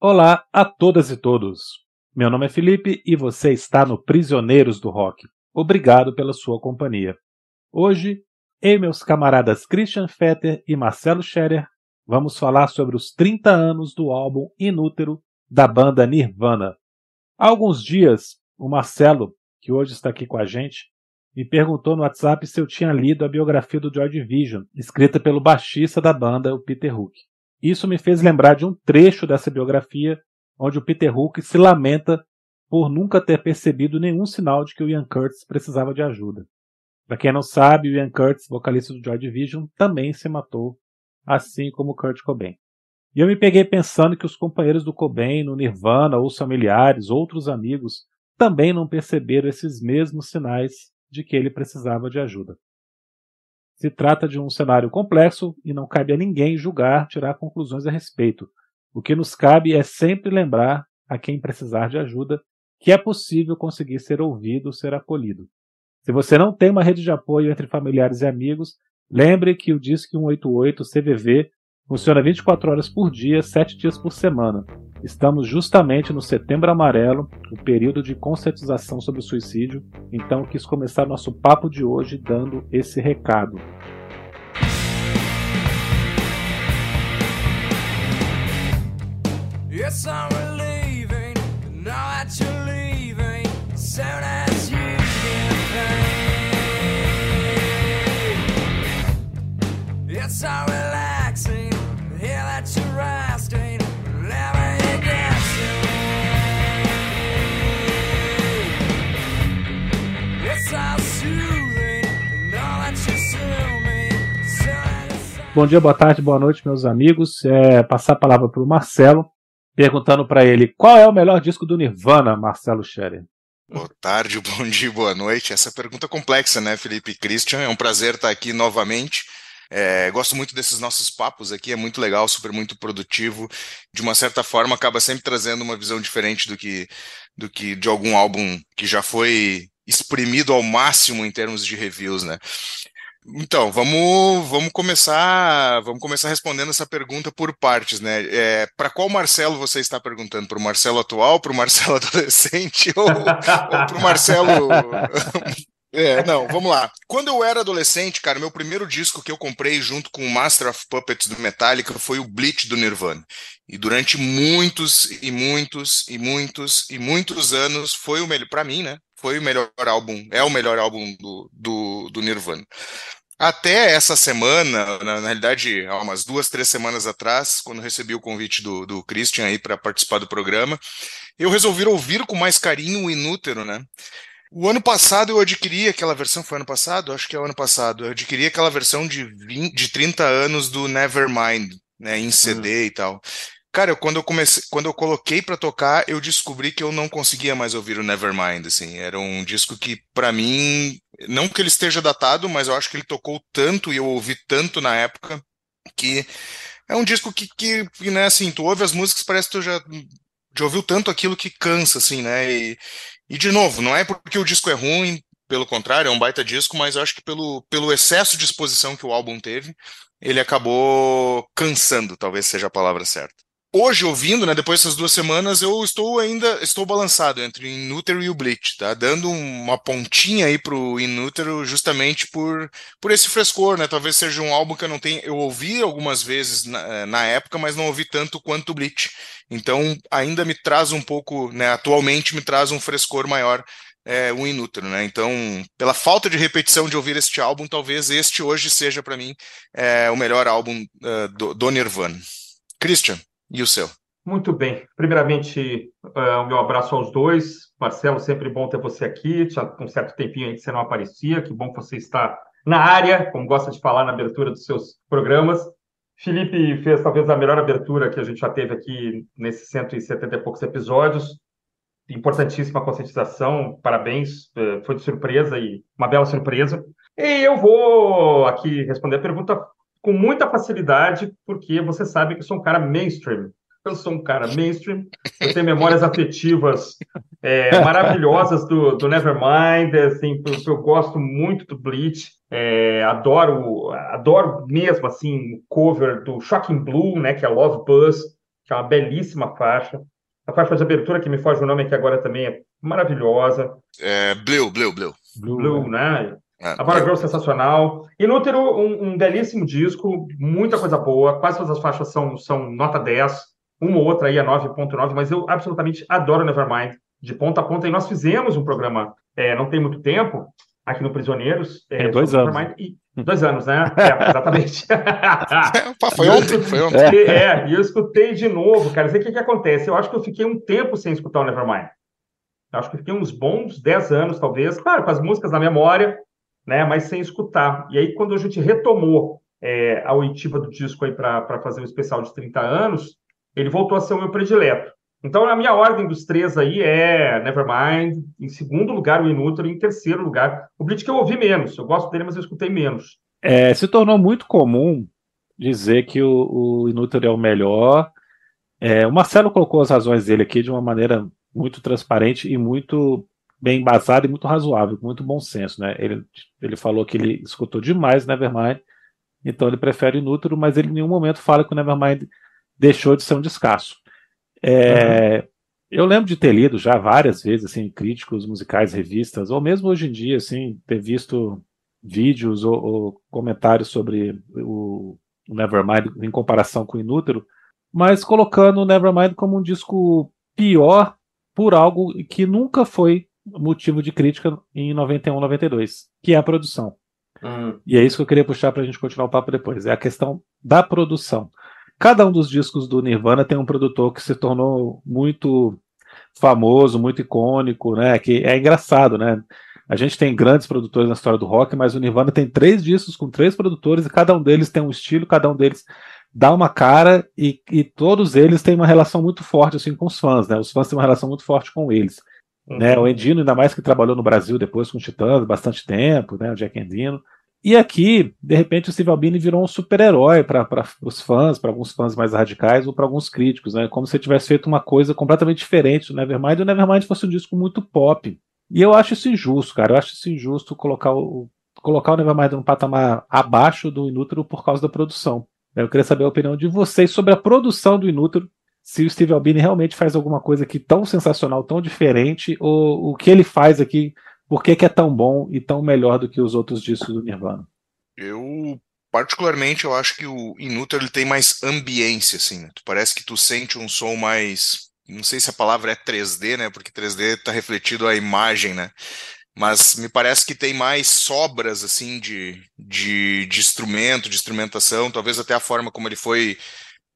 Olá a todas e todos. Meu nome é Felipe e você está no Prisioneiros do Rock. Obrigado pela sua companhia. Hoje, eu e meus camaradas Christian Fetter e Marcelo Scherer vamos falar sobre os 30 anos do álbum Inútero da banda Nirvana. Há alguns dias, o Marcelo, que hoje está aqui com a gente, me perguntou no WhatsApp se eu tinha lido a biografia do Joy Division, escrita pelo baixista da banda, o Peter Hook. Isso me fez lembrar de um trecho dessa biografia onde o Peter Hook se lamenta por nunca ter percebido nenhum sinal de que o Ian Curtis precisava de ajuda. Para quem não sabe, o Ian Curtis, vocalista do Joy Division, também se matou, assim como o Kurt Cobain. E eu me peguei pensando que os companheiros do Cobain no Nirvana, ou familiares, outros amigos, também não perceberam esses mesmos sinais de que ele precisava de ajuda. Se trata de um cenário complexo e não cabe a ninguém julgar, tirar conclusões a respeito. O que nos cabe é sempre lembrar a quem precisar de ajuda que é possível conseguir ser ouvido, ser acolhido. Se você não tem uma rede de apoio entre familiares e amigos, lembre que o Disque 188 CVV funciona 24 horas por dia, 7 dias por semana. Estamos justamente no Setembro Amarelo, o período de conscientização sobre o suicídio, então quis começar nosso papo de hoje dando esse recado. Bom dia, boa tarde, boa noite, meus amigos. É, passar a palavra para o Marcelo, perguntando para ele qual é o melhor disco do Nirvana, Marcelo Scherer. Boa tarde, bom dia, boa noite. Essa pergunta é complexa, né, Felipe Christian? É um prazer estar aqui novamente. É, gosto muito desses nossos papos aqui, é muito legal, super muito produtivo. De uma certa forma, acaba sempre trazendo uma visão diferente do que, do que de algum álbum que já foi exprimido ao máximo em termos de reviews, né? Então, vamos, vamos começar, vamos começar respondendo essa pergunta por partes, né? É, para qual Marcelo você está perguntando? Para o Marcelo atual, para o Marcelo adolescente ou, ou para o Marcelo? É, não, vamos lá. Quando eu era adolescente, cara, meu primeiro disco que eu comprei junto com o Master of Puppets do Metallica foi o Bleach do Nirvana. E durante muitos e muitos e muitos e muitos anos foi o melhor para mim, né? Foi o melhor álbum, é o melhor álbum do, do, do Nirvana. Até essa semana, na, na, realidade, há umas duas, três semanas atrás, quando recebi o convite do, do Christian aí para participar do programa, eu resolvi ouvir com mais carinho o Inútero, né? O ano passado eu adquiri aquela versão, foi ano passado? Acho que é o ano passado. Eu adquiri aquela versão de, 20, de 30 anos do Nevermind, né, em CD uhum. e tal. Cara, quando eu comecei, quando eu coloquei para tocar, eu descobri que eu não conseguia mais ouvir o Nevermind, assim. Era um disco que para mim, não que ele esteja datado, mas eu acho que ele tocou tanto e eu ouvi tanto na época que é um disco que, que, né, assim, tu ouve as músicas, parece que tu já, já ouviu tanto aquilo que cansa, assim, né? E, e de novo, não é porque o disco é ruim, pelo contrário, é um baita disco, mas eu acho que pelo, pelo excesso de exposição que o álbum teve, ele acabou cansando, talvez seja a palavra certa hoje ouvindo, né, depois dessas duas semanas, eu estou ainda estou balançado entre o Inútero e o Bleach, tá? Dando uma pontinha aí pro Inútero justamente por, por esse frescor, né? Talvez seja um álbum que eu não tenho, eu ouvi algumas vezes na, eh, na época, mas não ouvi tanto quanto o Bleach. Então, ainda me traz um pouco, né, atualmente me traz um frescor maior é, o Inútero, né? Então, pela falta de repetição de ouvir este álbum, talvez este hoje seja para mim é, o melhor álbum uh, do, do Nirvana. Christian e o seu? Muito bem. Primeiramente, uh, o meu abraço aos dois. Marcelo, sempre bom ter você aqui. Tinha um certo tempinho aí que você não aparecia. Que bom que você está na área, como gosta de falar na abertura dos seus programas. Felipe fez talvez a melhor abertura que a gente já teve aqui nesses 170 e poucos episódios. Importantíssima conscientização, parabéns, eh, foi de surpresa e uma bela surpresa. E eu vou aqui responder a pergunta com muita facilidade, porque você sabe que eu sou um cara mainstream. Eu sou um cara mainstream, eu tenho memórias afetivas é, maravilhosas do, do Nevermind, assim, eu, gosto muito do Bleach, é, adoro, adoro mesmo assim o cover do Shocking Blue, né, que é Love Buzz, que é uma belíssima faixa. A faixa de abertura, que me foge o nome aqui agora também, é maravilhosa. É, Blue, Blue, Blue. Blue, Blue né? É, a Bora é. Girl sensacional. Inútero, um, um belíssimo disco, muita coisa boa. Quase todas as faixas são, são nota 10. Uma ou outra aí é 9.9, mas eu absolutamente adoro Nevermind, de ponta a ponta. E nós fizemos um programa, é, não tem muito tempo, aqui no Prisioneiros. É, dois anos. E, dois anos, né? É, exatamente. foi ontem, foi ontem. É, e eu escutei de novo, cara. Sei o que, que acontece. Eu acho que eu fiquei um tempo sem escutar o Nevermind. Eu acho que fiquei uns bons 10 anos, talvez, claro, com as músicas na memória, né? Mas sem escutar. E aí, quando a gente retomou é, a oitiva do disco aí para fazer um especial de 30 anos, ele voltou a ser o meu predileto. Então, a minha ordem dos três aí é Nevermind, em segundo lugar o Inútero, e em terceiro lugar o Blitz, que eu ouvi menos. Eu gosto dele, mas eu escutei menos. É, se tornou muito comum dizer que o, o Inútero é o melhor. É, o Marcelo colocou as razões dele aqui de uma maneira muito transparente e muito bem embasada e muito razoável, com muito bom senso. Né? Ele, ele falou que ele escutou demais Nevermind, então ele prefere Inútero, mas ele em nenhum momento fala que o Nevermind deixou de ser um descasso. É, uhum. Eu lembro de ter lido já várias vezes assim, críticos musicais, revistas, ou mesmo hoje em dia, assim, ter visto vídeos ou, ou comentários sobre o, o Nevermind em comparação com o Inútero, mas colocando o Nevermind como um disco pior por algo que nunca foi motivo de crítica em 91, 92, que é a produção. Uhum. E é isso que eu queria puxar para a gente continuar o papo depois, é a questão da produção. Cada um dos discos do Nirvana tem um produtor que se tornou muito famoso, muito icônico, né? Que é engraçado, né? A gente tem grandes produtores na história do rock, mas o Nirvana tem três discos com três produtores e cada um deles tem um estilo, cada um deles dá uma cara e, e todos eles têm uma relação muito forte assim com os fãs, né? Os fãs têm uma relação muito forte com eles. Uhum. Né? O Endino, ainda mais que trabalhou no Brasil depois com o Titãs bastante tempo, né? O Jack Endino. E aqui, de repente, o Steve Albini virou um super-herói para os fãs, para alguns fãs mais radicais ou para alguns críticos, né? Como se tivesse feito uma coisa completamente diferente do Nevermind, e o Nevermind fosse um disco muito pop. E eu acho isso injusto, cara. Eu acho isso injusto colocar o, colocar o Nevermind num patamar abaixo do Inútero por causa da produção. Eu queria saber a opinião de vocês sobre a produção do Inútero, se o Steve Albini realmente faz alguma coisa aqui tão sensacional, tão diferente, ou o que ele faz aqui por que, que, é tão bom e tão melhor do que os outros discos do Nirvana? Eu, particularmente, eu acho que o Inútil ele tem mais ambiência, assim. Né? Parece que tu sente um som mais. Não sei se a palavra é 3D, né? Porque 3D está refletido a imagem, né? Mas me parece que tem mais sobras, assim, de, de, de instrumento, de instrumentação, talvez até a forma como ele foi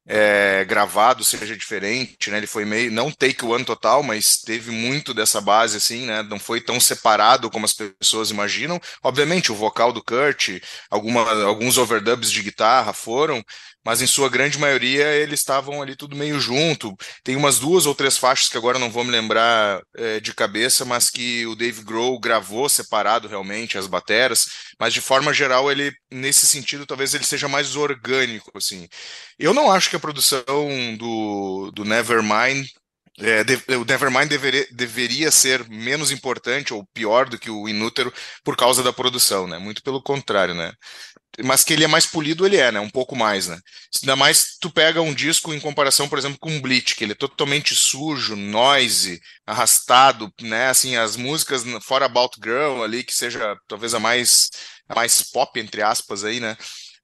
é, gravado seja diferente, né? Ele foi meio, não take one total, mas teve muito dessa base, assim, né? Não foi tão separado como as pessoas imaginam. Obviamente, o vocal do Kurt, alguma, alguns overdubs de guitarra foram, mas em sua grande maioria eles estavam ali tudo meio junto. Tem umas duas ou três faixas que agora não vou me lembrar é, de cabeça, mas que o Dave Grohl gravou separado realmente as bateras, mas de forma geral ele nesse sentido talvez ele seja mais orgânico assim. Eu não acho que a produção do, do Nevermind é, o Nevermind deveria, deveria ser menos importante ou pior do que o Inútero por causa da produção, né? Muito pelo contrário, né? Mas que ele é mais polido, ele é, né? Um pouco mais, né? Ainda mais tu pega um disco em comparação, por exemplo, com Bleach, que ele é totalmente sujo, noise, arrastado, né? Assim, as músicas fora About Girl ali, que seja talvez a mais, a mais pop, entre aspas, aí, né?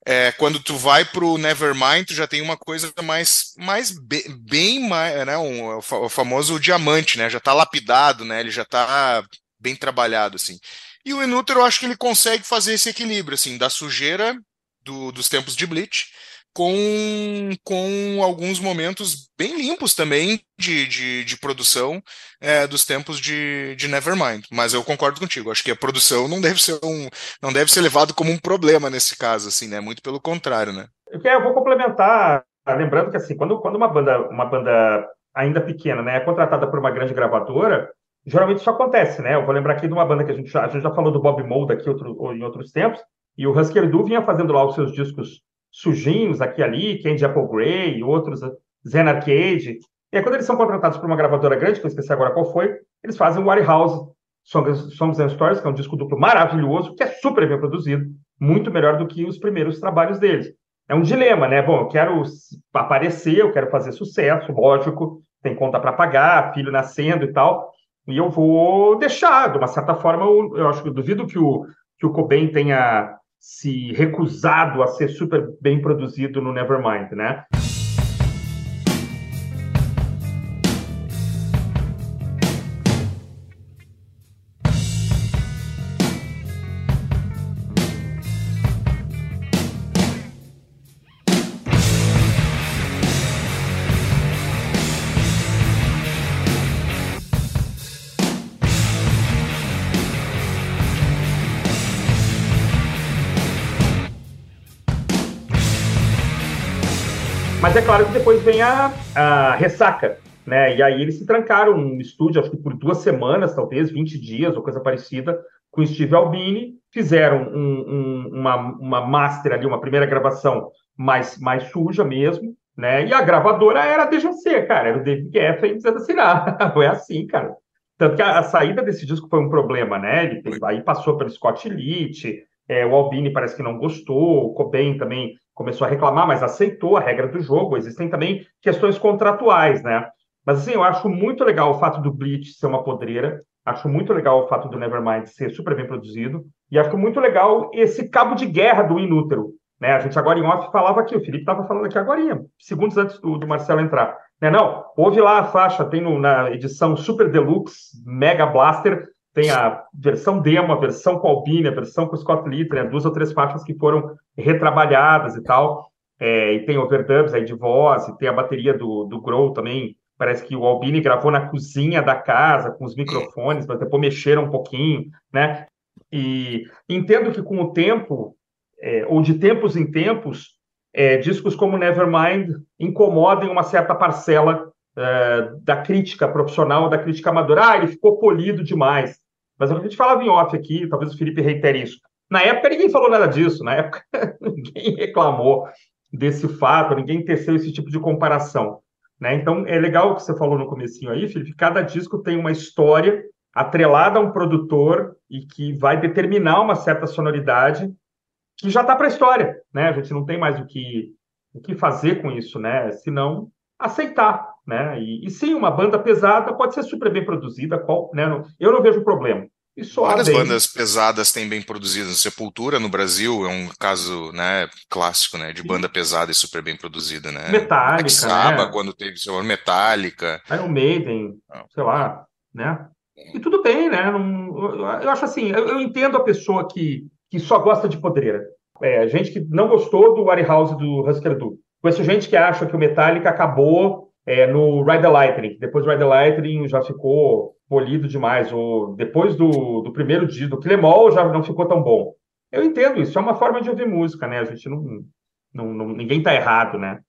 É, quando tu vai pro Nevermind, tu já tem uma coisa mais, mais bem, bem mais, né? Um, o famoso diamante, né? Já tá lapidado, né? Ele já tá bem trabalhado, assim. E o Inútero, eu acho que ele consegue fazer esse equilíbrio, assim, da sujeira do, dos tempos de Bleach com, com alguns momentos bem limpos também de, de, de produção é, dos tempos de, de Nevermind. Mas eu concordo contigo, acho que a produção não deve ser um não deve ser levado como um problema nesse caso, assim, né? Muito pelo contrário, né? Eu vou complementar, lembrando que assim, quando, quando uma banda, uma banda ainda pequena, né, é contratada por uma grande gravadora, geralmente isso acontece, né? Eu vou lembrar aqui de uma banda que a gente já, a gente já falou do Bob Mould aqui outro, em outros tempos, e o Husker Du vinha fazendo lá os seus discos sujinhos aqui e ali, Candy Apple Grey, outros, Zen Arcade. E aí, quando eles são contratados por uma gravadora grande, que eu esqueci agora qual foi, eles fazem o Warehouse Songs, Songs and Stories, que é um disco duplo maravilhoso, que é super bem produzido, muito melhor do que os primeiros trabalhos deles. é um dilema, né? Bom, eu quero aparecer, eu quero fazer sucesso, lógico, tem conta para pagar, filho nascendo e tal, e eu vou deixar, de uma certa forma, eu, eu acho que eu duvido que o, que o Cobain tenha se recusado a ser super bem produzido no Nevermind, né? Vem a, a ressaca, né? E aí eles se trancaram no estúdio, acho que por duas semanas, talvez 20 dias ou coisa parecida, com Steve Albini, fizeram um, um, uma, uma master ali, uma primeira gravação mais, mais suja mesmo, né? E a gravadora era a DGC, cara, era o David Geffen dizendo assim, ah, foi assim, cara. Tanto que a, a, saída desse disco foi um problema, né? Ele aí passou pelo Scott Litt, é, o Albini parece que não gostou, o Cobain também começou a reclamar, mas aceitou a regra do jogo. Existem também questões contratuais, né? Mas assim, eu acho muito legal o fato do Bleach ser uma podreira, acho muito legal o fato do Nevermind ser super bem produzido, e acho muito legal esse cabo de guerra do Inútero. Né? A gente agora em off falava aqui, o Felipe estava falando aqui agora, segundos antes do, do Marcelo entrar. Né? Não, houve lá a faixa, tem no, na edição Super Deluxe, Mega Blaster, tem a versão demo, a versão com Albini, a versão com Scott Litter, né? duas ou três faixas que foram retrabalhadas e tal. É, e tem overdubs aí de voz, e tem a bateria do, do Grow também. Parece que o Albini gravou na cozinha da casa, com os microfones, mas depois mexeram um pouquinho, né? E entendo que com o tempo, é, ou de tempos em tempos, é, discos como Nevermind incomodem uma certa parcela é, da crítica profissional, da crítica amadora. Ah, ele ficou polido demais. Mas a gente falava em off aqui, talvez o Felipe reitere isso. Na época ninguém falou nada disso, na época ninguém reclamou desse fato, ninguém teceu esse tipo de comparação. Né? Então é legal o que você falou no comecinho aí, Felipe, cada disco tem uma história atrelada a um produtor e que vai determinar uma certa sonoridade que já está para a história, né? A gente não tem mais o que, o que fazer com isso, né? Senão aceitar, né? E, e, sim, uma banda pesada pode ser super bem produzida, qual, né? Eu não vejo problema. Várias bem. bandas pesadas têm bem produzidas. Sepultura no Brasil é um caso, né, clássico, né, de sim. banda pesada e super bem produzida, né? Metallica, Saba, né? quando teve seu Metallica. Iron Maiden, ah. sei lá, né? E tudo bem, né? Não, eu acho assim, eu, eu, entendo a pessoa que, que só gosta de podreira. É, gente que não gostou do Warehouse do Husker Du. Conheço gente que acha que o Metallica acabou é, no Ride the Lightning. Depois do Ride the Lightning já ficou polido demais. Ou depois do, do primeiro disco, do Clemol, já não ficou tão bom. Eu entendo isso, é uma forma de ouvir música, né? A gente não. não, não ninguém tá errado, né?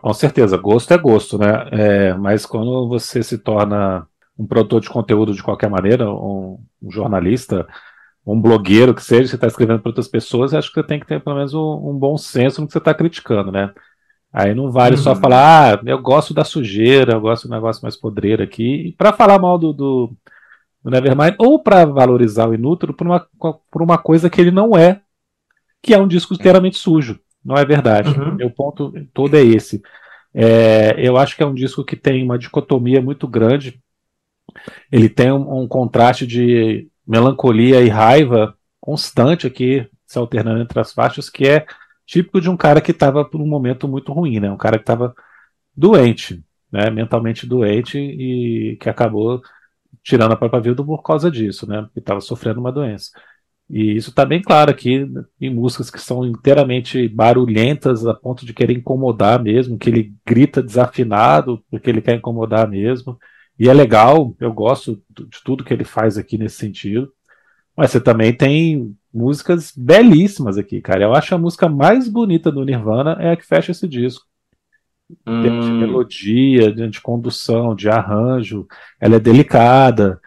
Com certeza, gosto é gosto, né? É, mas quando você se torna um produtor de conteúdo de qualquer maneira, um, um jornalista, um blogueiro que seja, você está escrevendo para outras pessoas, acho que você tem que ter pelo menos um, um bom senso no que você está criticando, né? Aí não vale uhum. só falar, ah, eu gosto da sujeira, eu gosto do negócio mais podreiro aqui, para falar mal do, do, do Nevermind, ou para valorizar o Inútero por uma, por uma coisa que ele não é, que é um disco inteiramente sujo. Não é verdade. Uhum. Meu ponto todo é esse. É, eu acho que é um disco que tem uma dicotomia muito grande. Ele tem um, um contraste de melancolia e raiva constante aqui, se alternando entre as faixas, que é típico de um cara que estava por um momento muito ruim, né? Um cara que estava doente, né? Mentalmente doente e que acabou tirando a própria vida por causa disso, né? Que estava sofrendo uma doença. E isso está bem claro aqui em músicas que são inteiramente barulhentas a ponto de querer incomodar mesmo, que ele grita desafinado porque ele quer incomodar mesmo. E é legal, eu gosto de tudo que ele faz aqui nesse sentido. Mas você também tem músicas belíssimas aqui, cara. Eu acho a música mais bonita do Nirvana é a que fecha esse disco. Hum. De melodia, de condução, de arranjo, ela é delicada.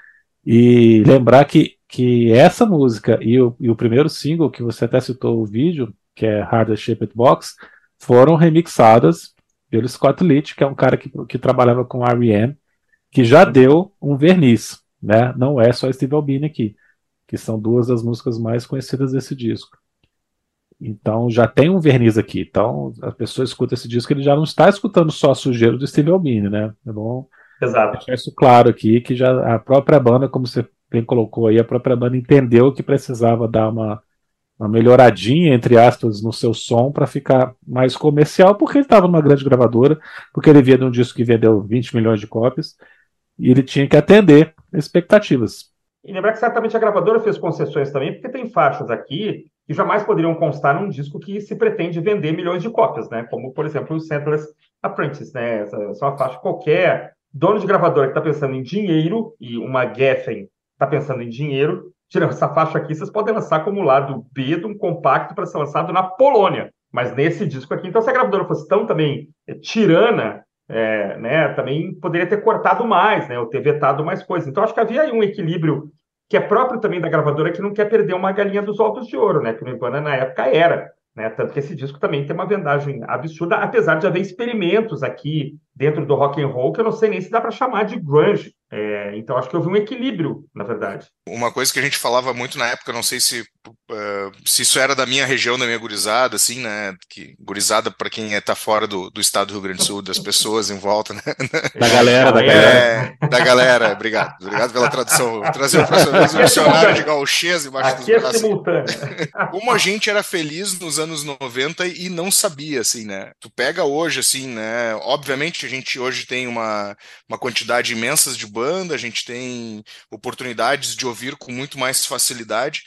E lembrar que, que essa música e o, e o primeiro single, que você até citou o vídeo, que é Harder Shaped Box, foram remixadas pelo Scott Litt, que é um cara que, que trabalhava com R.E.M., que já deu um verniz, né? Não é só Steve Albini aqui que são duas das músicas mais conhecidas desse disco. Então já tem um verniz aqui. Então a pessoa escuta esse disco, ele já não está escutando só a sujeira do Steve Albini, né? É bom Exato. deixar isso claro aqui, que já a própria banda, como você bem colocou aí, a própria banda entendeu que precisava dar uma, uma melhoradinha, entre aspas, no seu som para ficar mais comercial, porque ele estava numa grande gravadora, porque ele via de um disco que vendeu 20 milhões de cópias, e ele tinha que atender expectativas. E lembrar que certamente a gravadora fez concessões também, porque tem faixas aqui que jamais poderiam constar num disco que se pretende vender milhões de cópias, né? Como, por exemplo, o Sandless Apprentice, né? Essa, essa é uma faixa qualquer. Dono de gravadora que está pensando em dinheiro e uma Geffen está pensando em dinheiro, tirando essa faixa aqui, vocês podem lançar como lado B de um compacto para ser lançado na Polônia. Mas nesse disco aqui, então se a gravadora fosse tão também é, tirana, é, né, também poderia ter cortado mais, né, ou ter vetado mais coisas. Então acho que havia aí um equilíbrio que é próprio também da gravadora que não quer perder uma galinha dos ovos de ouro, né, que o Nirvana na época era. Né? Tanto que esse disco também tem uma vendagem absurda, apesar de haver experimentos aqui dentro do rock and roll que eu não sei nem se dá para chamar de grunge. É, então acho que houve um equilíbrio, na verdade. Uma coisa que a gente falava muito na época, não sei se, se isso era da minha região, da minha gurizada, assim, né? Que gurizada para quem está fora do, do estado do Rio Grande do Sul, das pessoas em volta, né? Da galera, da galera. É, da galera, obrigado. Obrigado pela tradução. Trazer o professor dicionário de gauchês embaixo Aqui dos é braços. simultâneo. Como a gente era feliz nos anos 90 e não sabia, assim, né? Tu pega hoje, assim, né? Obviamente a gente hoje tem uma, uma quantidade imensa de banda, a gente tem oportunidades de ouvir com muito mais facilidade,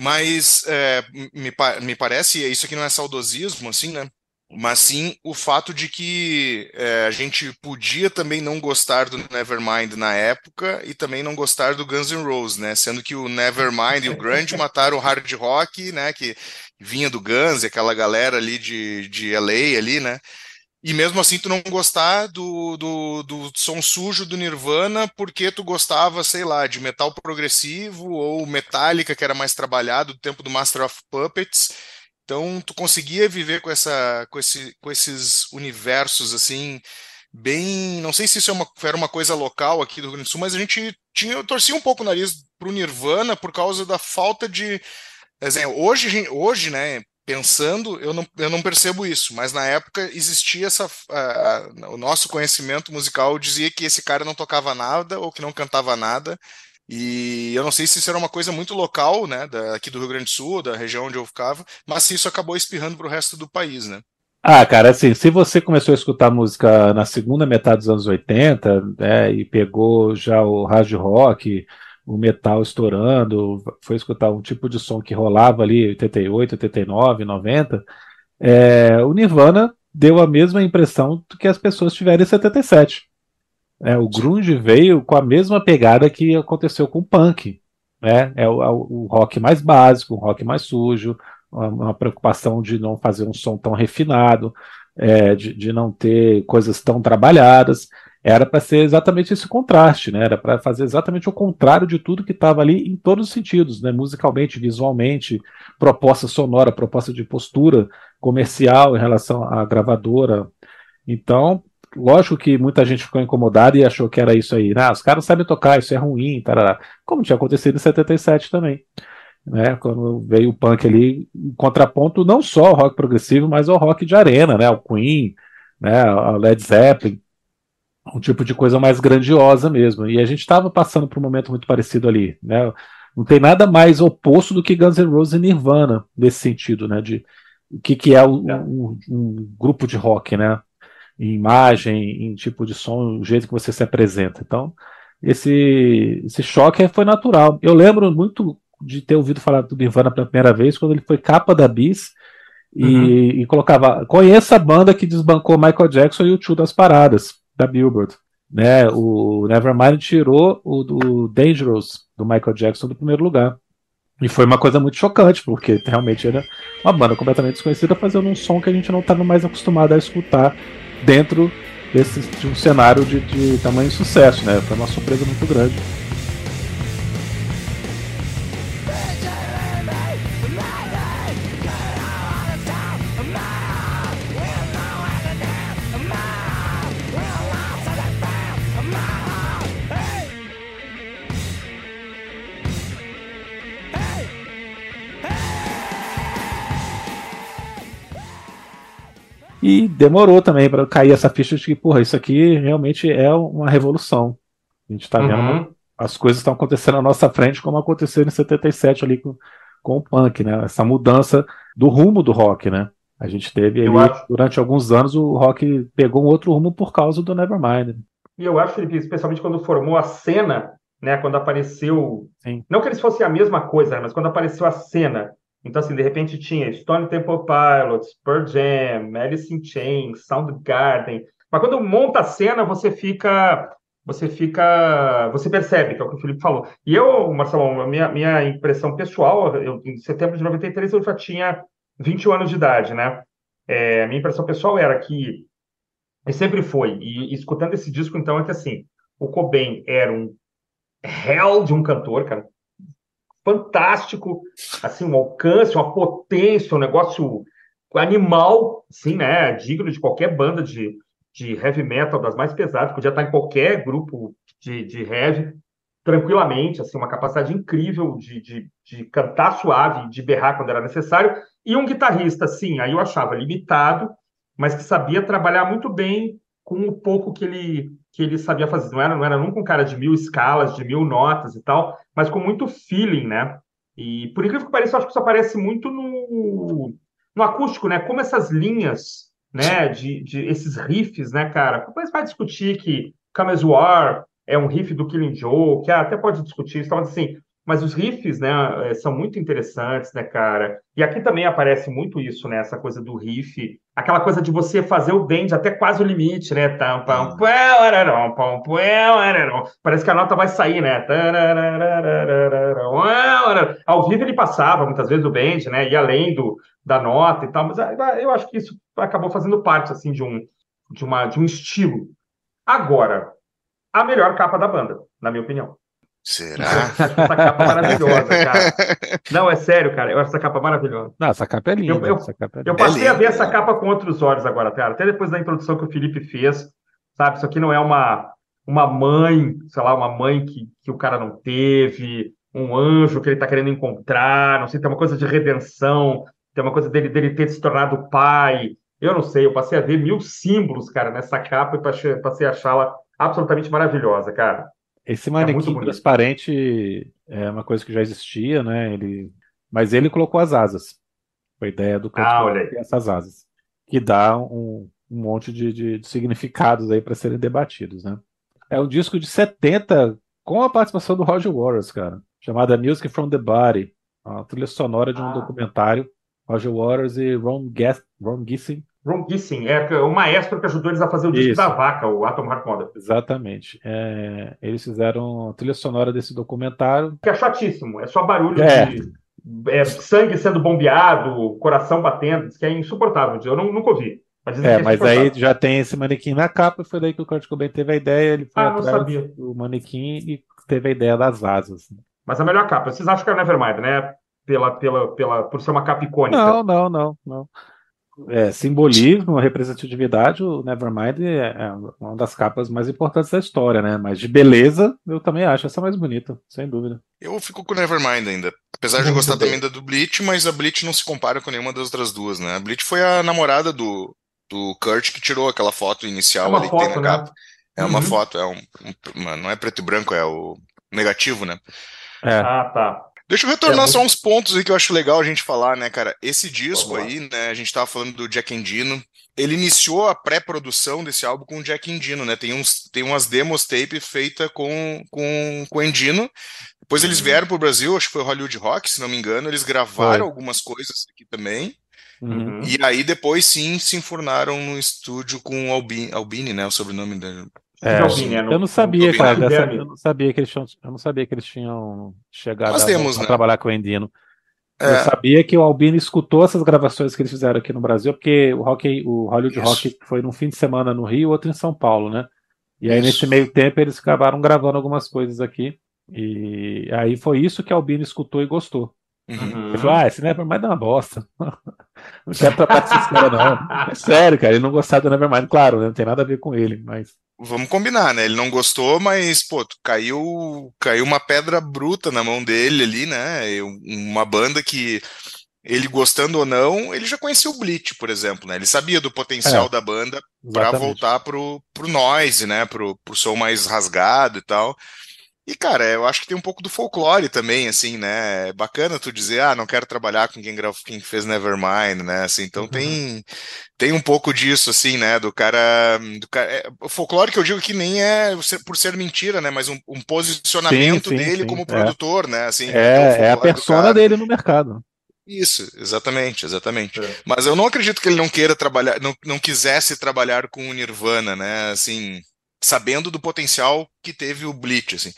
mas é, me, me parece, e isso aqui não é saudosismo, assim, né? mas sim o fato de que é, a gente podia também não gostar do Nevermind na época e também não gostar do Guns N' Roses, né? Sendo que o Nevermind e o Grande mataram o hard rock, né? Que vinha do Guns, e aquela galera ali de, de LA ali, né? E mesmo assim tu não gostar do, do, do som sujo do Nirvana porque tu gostava, sei lá, de metal progressivo ou Metallica, que era mais trabalhado, do tempo do Master of Puppets. Então tu conseguia viver com, essa, com, esse, com esses universos assim, bem. Não sei se isso é uma, era uma coisa local aqui do Rio Grande do Sul, mas a gente tinha, eu torcia um pouco o nariz pro Nirvana por causa da falta de. Hoje, hoje, né, pensando, eu não, eu não percebo isso, mas na época existia essa. o nosso conhecimento musical dizia que esse cara não tocava nada ou que não cantava nada. E eu não sei se isso era uma coisa muito local, né, aqui do Rio Grande do Sul, da região onde eu ficava, mas se isso acabou espirrando para o resto do país, né? Ah, cara, assim, se você começou a escutar música na segunda metade dos anos 80, né, e pegou já o hard rock, o metal estourando, foi escutar um tipo de som que rolava ali 88, 89, 90, é, o Nirvana deu a mesma impressão que as pessoas tiveram em 77. É, o grunge veio com a mesma pegada que aconteceu com o punk. Né? É o, é o rock mais básico, o rock mais sujo, uma, preocupação de não fazer um som tão refinado, é, de, de não ter coisas tão trabalhadas era para ser exatamente esse contraste, né? Era para fazer exatamente o contrário de tudo que estava ali em todos os sentidos, né? Musicalmente, visualmente, proposta sonora, proposta de postura comercial em relação à gravadora. Então, lógico que muita gente ficou incomodada e achou que era isso aí. Ah, os caras sabem tocar, isso é ruim, tarará. como tinha acontecido em 77 também. Né, quando veio o punk ali, em contraponto não só ao rock progressivo, mas ao rock de arena, né, ao Queen, né, ao Led Zeppelin, um tipo de coisa mais grandiosa mesmo. E a gente estava passando por um momento muito parecido ali, né? Não tem nada mais oposto do que Guns N' Roses e Nirvana nesse sentido, né? De o que, que é um, um, um, grupo de rock, né? Em imagem, em tipo de som, o jeito que você se apresenta. Então, esse, esse choque foi natural. Eu lembro muito de ter ouvido falar do Nirvana pela primeira vez quando ele foi capa da Bis e, uhum. e colocava: conheça a banda que desbancou Michael Jackson e o Tio das Paradas da Billboard. Né? O Nevermind tirou o do Dangerous do Michael Jackson do primeiro lugar. E foi uma coisa muito chocante, porque realmente era uma banda completamente desconhecida fazendo um som que a gente não estava mais acostumado a escutar dentro desse, de um cenário de, de tamanho sucesso, né? Foi uma surpresa muito grande. E demorou também para cair essa ficha de que, porra, isso aqui realmente é uma revolução. A gente está vendo uhum. as coisas estão acontecendo à nossa frente, como aconteceu em 77 ali com, com o punk, né? Essa mudança do rumo do rock, né? A gente teve ali, acho... durante alguns anos, o rock pegou um outro rumo por causa do Nevermind. E eu acho, Felipe, especialmente quando formou a cena, né? Quando apareceu. Sim. Não que eles fossem a mesma coisa, né, mas quando apareceu a cena. Então, assim, de repente tinha Stone Temple Pilots, Pearl Jam, Alice in Chains, Soundgarden. Mas quando monta a cena, você fica. Você fica. Você percebe, que é o que o Felipe falou. E eu, Marcelo, minha, minha impressão pessoal, eu, em setembro de 93 eu já tinha 21 anos de idade, né? É, minha impressão pessoal era que, e sempre foi, e, e, escutando esse disco, então, é que assim, o Cobain era um hell de um cantor, cara, fantástico, assim, um alcance, uma potência, um negócio animal, assim, né, digno de qualquer banda de, de heavy metal das mais pesadas, podia estar em qualquer grupo de, de heavy, tranquilamente, assim, uma capacidade incrível de, de, de cantar suave, de berrar quando era necessário, e um guitarrista, sim, aí eu achava limitado, mas que sabia trabalhar muito bem com o pouco que ele, que ele sabia fazer. Não era, não era nunca um cara de mil escalas, de mil notas e tal, mas com muito feeling, né? E por incrível que pareça, eu acho que isso aparece muito no, no acústico, né? Como essas linhas, né? De, de esses riffs, né, cara? Depois vai discutir que Come As War é um riff do Killing Joe, que ah, até pode discutir isso, mas assim, mas os riffs, né, eh, são muito interessantes, né, cara? E aqui também aparece muito isso, né, essa coisa do riff, aquela coisa de você fazer o bend até quase o limite, né? Parece que a nota vai sair, né? Ao vivo ele passava muitas vezes o bend, né? E além do, da nota e tal, mas ah, eu acho que isso acabou fazendo parte assim de um de uma de um estilo. Agora, a melhor capa da banda, na minha opinião. Será? essa capa maravilhosa, cara. Não, é sério, cara. Eu acho essa capa maravilhosa. Não, essa capa é linda. Eu, eu, capa é eu passei é a ver essa capa com outros olhos agora, cara. Até depois da introdução que o Felipe fez, sabe? Isso aqui não é uma, uma mãe, sei lá, uma mãe que, que o cara não teve, um anjo que ele tá querendo encontrar, não sei, tem uma coisa de redenção, tem uma coisa dele, dele ter se tornado pai. Eu não sei, eu passei a ver mil símbolos, cara, nessa capa e passei, passei a achá-la absolutamente maravilhosa, cara. Esse é manequim é transparente é uma coisa que já existia, né? Ele, mas ele colocou as asas. Foi a ideia do canto ah, essas asas, que dá um, um monte de, de, de significados aí para serem debatidos, né? É um disco de 70 com a participação do Roger Waters, cara, chamada Music from the Body, a trilha sonora de um ah. documentário. Roger Waters e Ron, Ron Gissing Ron Gissing, é o maestro que ajudou eles a fazer o disco Isso. da vaca, o Atom Heart Mother. Exatamente. É, eles fizeram a trilha sonora desse documentário. Que é chatíssimo, é só barulho é. de é, sangue sendo bombeado, coração batendo, que é insuportável. Eu não, nunca ouvi. Mas, é, é mas aí já tem esse manequim na capa, e foi daí que o Kurt Cobain teve a ideia, ele foi ah, atrás do manequim e teve a ideia das asas. Mas a melhor capa, vocês acham que é Nevermind, né? Pela, pela, pela, por ser uma capa icônica. Não, não, não, não é, simbolismo, representatividade, o Nevermind é, é uma das capas mais importantes da história, né? Mas de beleza, eu também acho essa mais bonita, sem dúvida. Eu fico com o Nevermind ainda. Apesar de gostar também da do Bleach, mas a Bleach não se compara com nenhuma das outras duas, né? A Bleach foi a namorada do, do Kurt que tirou aquela foto inicial é ali foto, que tem na capa. Né? É uma uhum. foto, é um, um, não é preto e branco, é o negativo, né? É. Ah, tá. Deixa eu retornar é, só uns pontos aí que eu acho legal a gente falar, né, cara? Esse disco aí, né, a gente tava falando do Jack Endino. Ele iniciou a pré-produção desse álbum com o Jack Endino, né? Tem, uns, tem umas demos tape feita com, com, com o Endino. Depois eles uhum. vieram pro Brasil, acho que foi Hollywood Rock, se não me engano. Eles gravaram foi. algumas coisas aqui também. Uhum. E aí depois sim se enfurnaram no estúdio com o Albini, Albini né? O sobrenome dele. É, eu não sabia, cara, dessa, eu não sabia que eles tinham, eu não sabia que eles tinham chegado a, temos, a né? trabalhar com o Endino. É. Eu sabia que o Albino escutou essas gravações que eles fizeram aqui no Brasil, porque o Rock, o Hollywood Isso. Rock foi num fim de semana no Rio, outro em São Paulo, né? E aí isso. nesse meio tempo eles acabaram gravando algumas coisas aqui. E aí foi isso que o Albino escutou e gostou. Uhum. Ele falou: Ah, esse Nevermind é uma bosta. não quero tratar com esses caras, não. É sério, cara, ele não gostava do Nevermind, claro, né? não tem nada a ver com ele, mas vamos combinar, né? Ele não gostou, mas, pô, caiu, caiu uma pedra bruta na mão dele ali, né? Uma banda que ele gostando ou não, ele já conhecia o Bleach, por exemplo, né? Ele sabia do potencial é, da banda para voltar pro, pro noise, né? Pro, pro som mais rasgado e tal. E, cara, eu acho que tem um pouco do folclore também, assim, né? É bacana tu dizer, ah, não quero trabalhar com quem, quem fez Nevermind, né? Assim, então uhum. tem, tem um pouco disso, assim, né? Do cara. Do cara é, o folclore que eu digo que nem é por ser mentira, né? Mas um, um posicionamento sim, sim, dele sim, como é. produtor, né? Assim, é, é a persona dele no mercado. Isso, exatamente, exatamente. É. Mas eu não acredito que ele não queira trabalhar, não, não quisesse trabalhar com o Nirvana, né? Assim, sabendo do potencial que teve o Bleach, assim.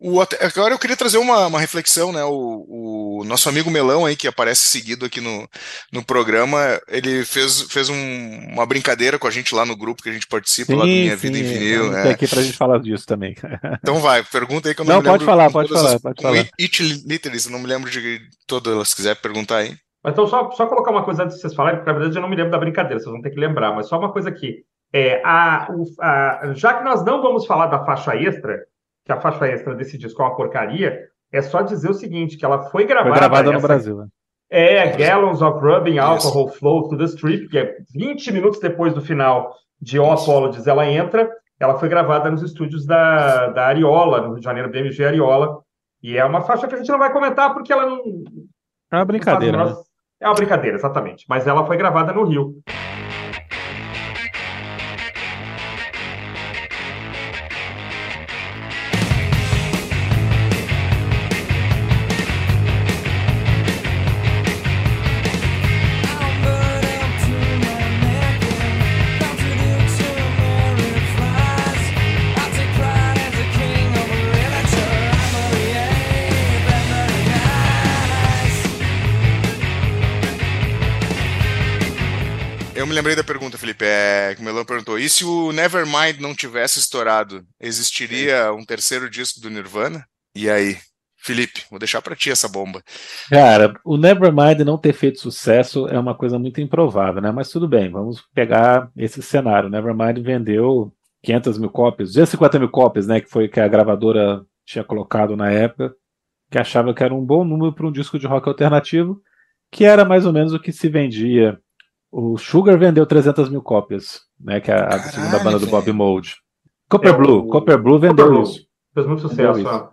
O, agora eu queria trazer uma, uma reflexão, né? O, o, nosso amigo Melão aí, que aparece seguido aqui no, no programa, ele fez, fez um, uma brincadeira com a gente lá no grupo que a gente participa, sim, lá do Minha sim, Vida em Vinil. É. aqui pra gente falar disso também. Então vai, pergunta aí que eu não, não me lembro. Pode falar, pode falar, as, pode falar. It Literally, eu não me lembro de todas, se quiser perguntar aí. Então, só, só colocar uma coisa antes de vocês falarem, porque na verdade eu não me lembro da brincadeira, vocês vão ter que lembrar, mas só uma coisa aqui. É, a, a, já que nós não vamos falar da faixa extra, que a faixa extra desse disco é uma porcaria, é só dizer o seguinte, que ela foi gravada... Foi gravada no Brasil, né? É, Gallons of Rubbing Alcohol Flow to the Strip, que é 20 minutos depois do final de O Apologies, ela entra, ela foi gravada nos estúdios da, da Ariola, no Rio de Janeiro, BMG Ariola, e é uma faixa que a gente não vai comentar porque ela não... É uma brincadeira, né? É uma brincadeira, exatamente. Mas ela foi gravada no Rio. E se o Nevermind não tivesse estourado, existiria um terceiro disco do Nirvana? E aí? Felipe, vou deixar para ti essa bomba. Cara, o Nevermind não ter feito sucesso é uma coisa muito improvável, né? Mas tudo bem, vamos pegar esse cenário. Nevermind vendeu 500 mil cópias, 250 mil cópias, né? Que foi que a gravadora tinha colocado na época, que achava que era um bom número para um disco de rock alternativo, que era mais ou menos o que se vendia o Sugar vendeu 300 mil cópias, né? Que é a, Caralho, segunda banda do Bob Mold. Copper é, Blue, o... Copper Blue vendeu Copper isso. Fez muito sucesso.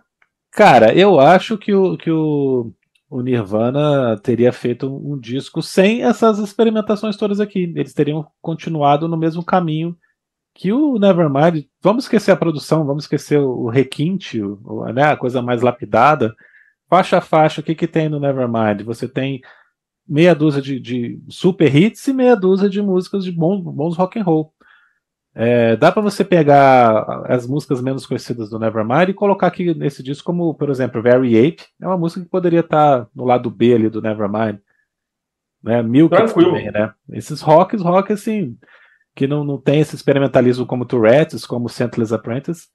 Cara, eu acho que o, que o, o Nirvana teria feito um, disco sem essas experimentações todas aqui. Eles teriam continuado no mesmo caminho que o Nevermind. Vamos esquecer a produção, vamos esquecer o, o requinte, o, né, a coisa mais lapidada. Faixa a faixa, o que, que tem no Nevermind? Você tem meia dúzia de, de, super hits e meia dúzia de músicas de bons, bons rock and roll. É, dá para você pegar as músicas menos conhecidas do Nevermind e colocar aqui nesse disco como, por exemplo, Very Ape, é uma música que poderia estar tá no lado B ali do Nevermind. Né? Milk também, né? Esses rocks, rock assim, que não, não tem esse experimentalismo como Tourette's, como Sentless Apprentice,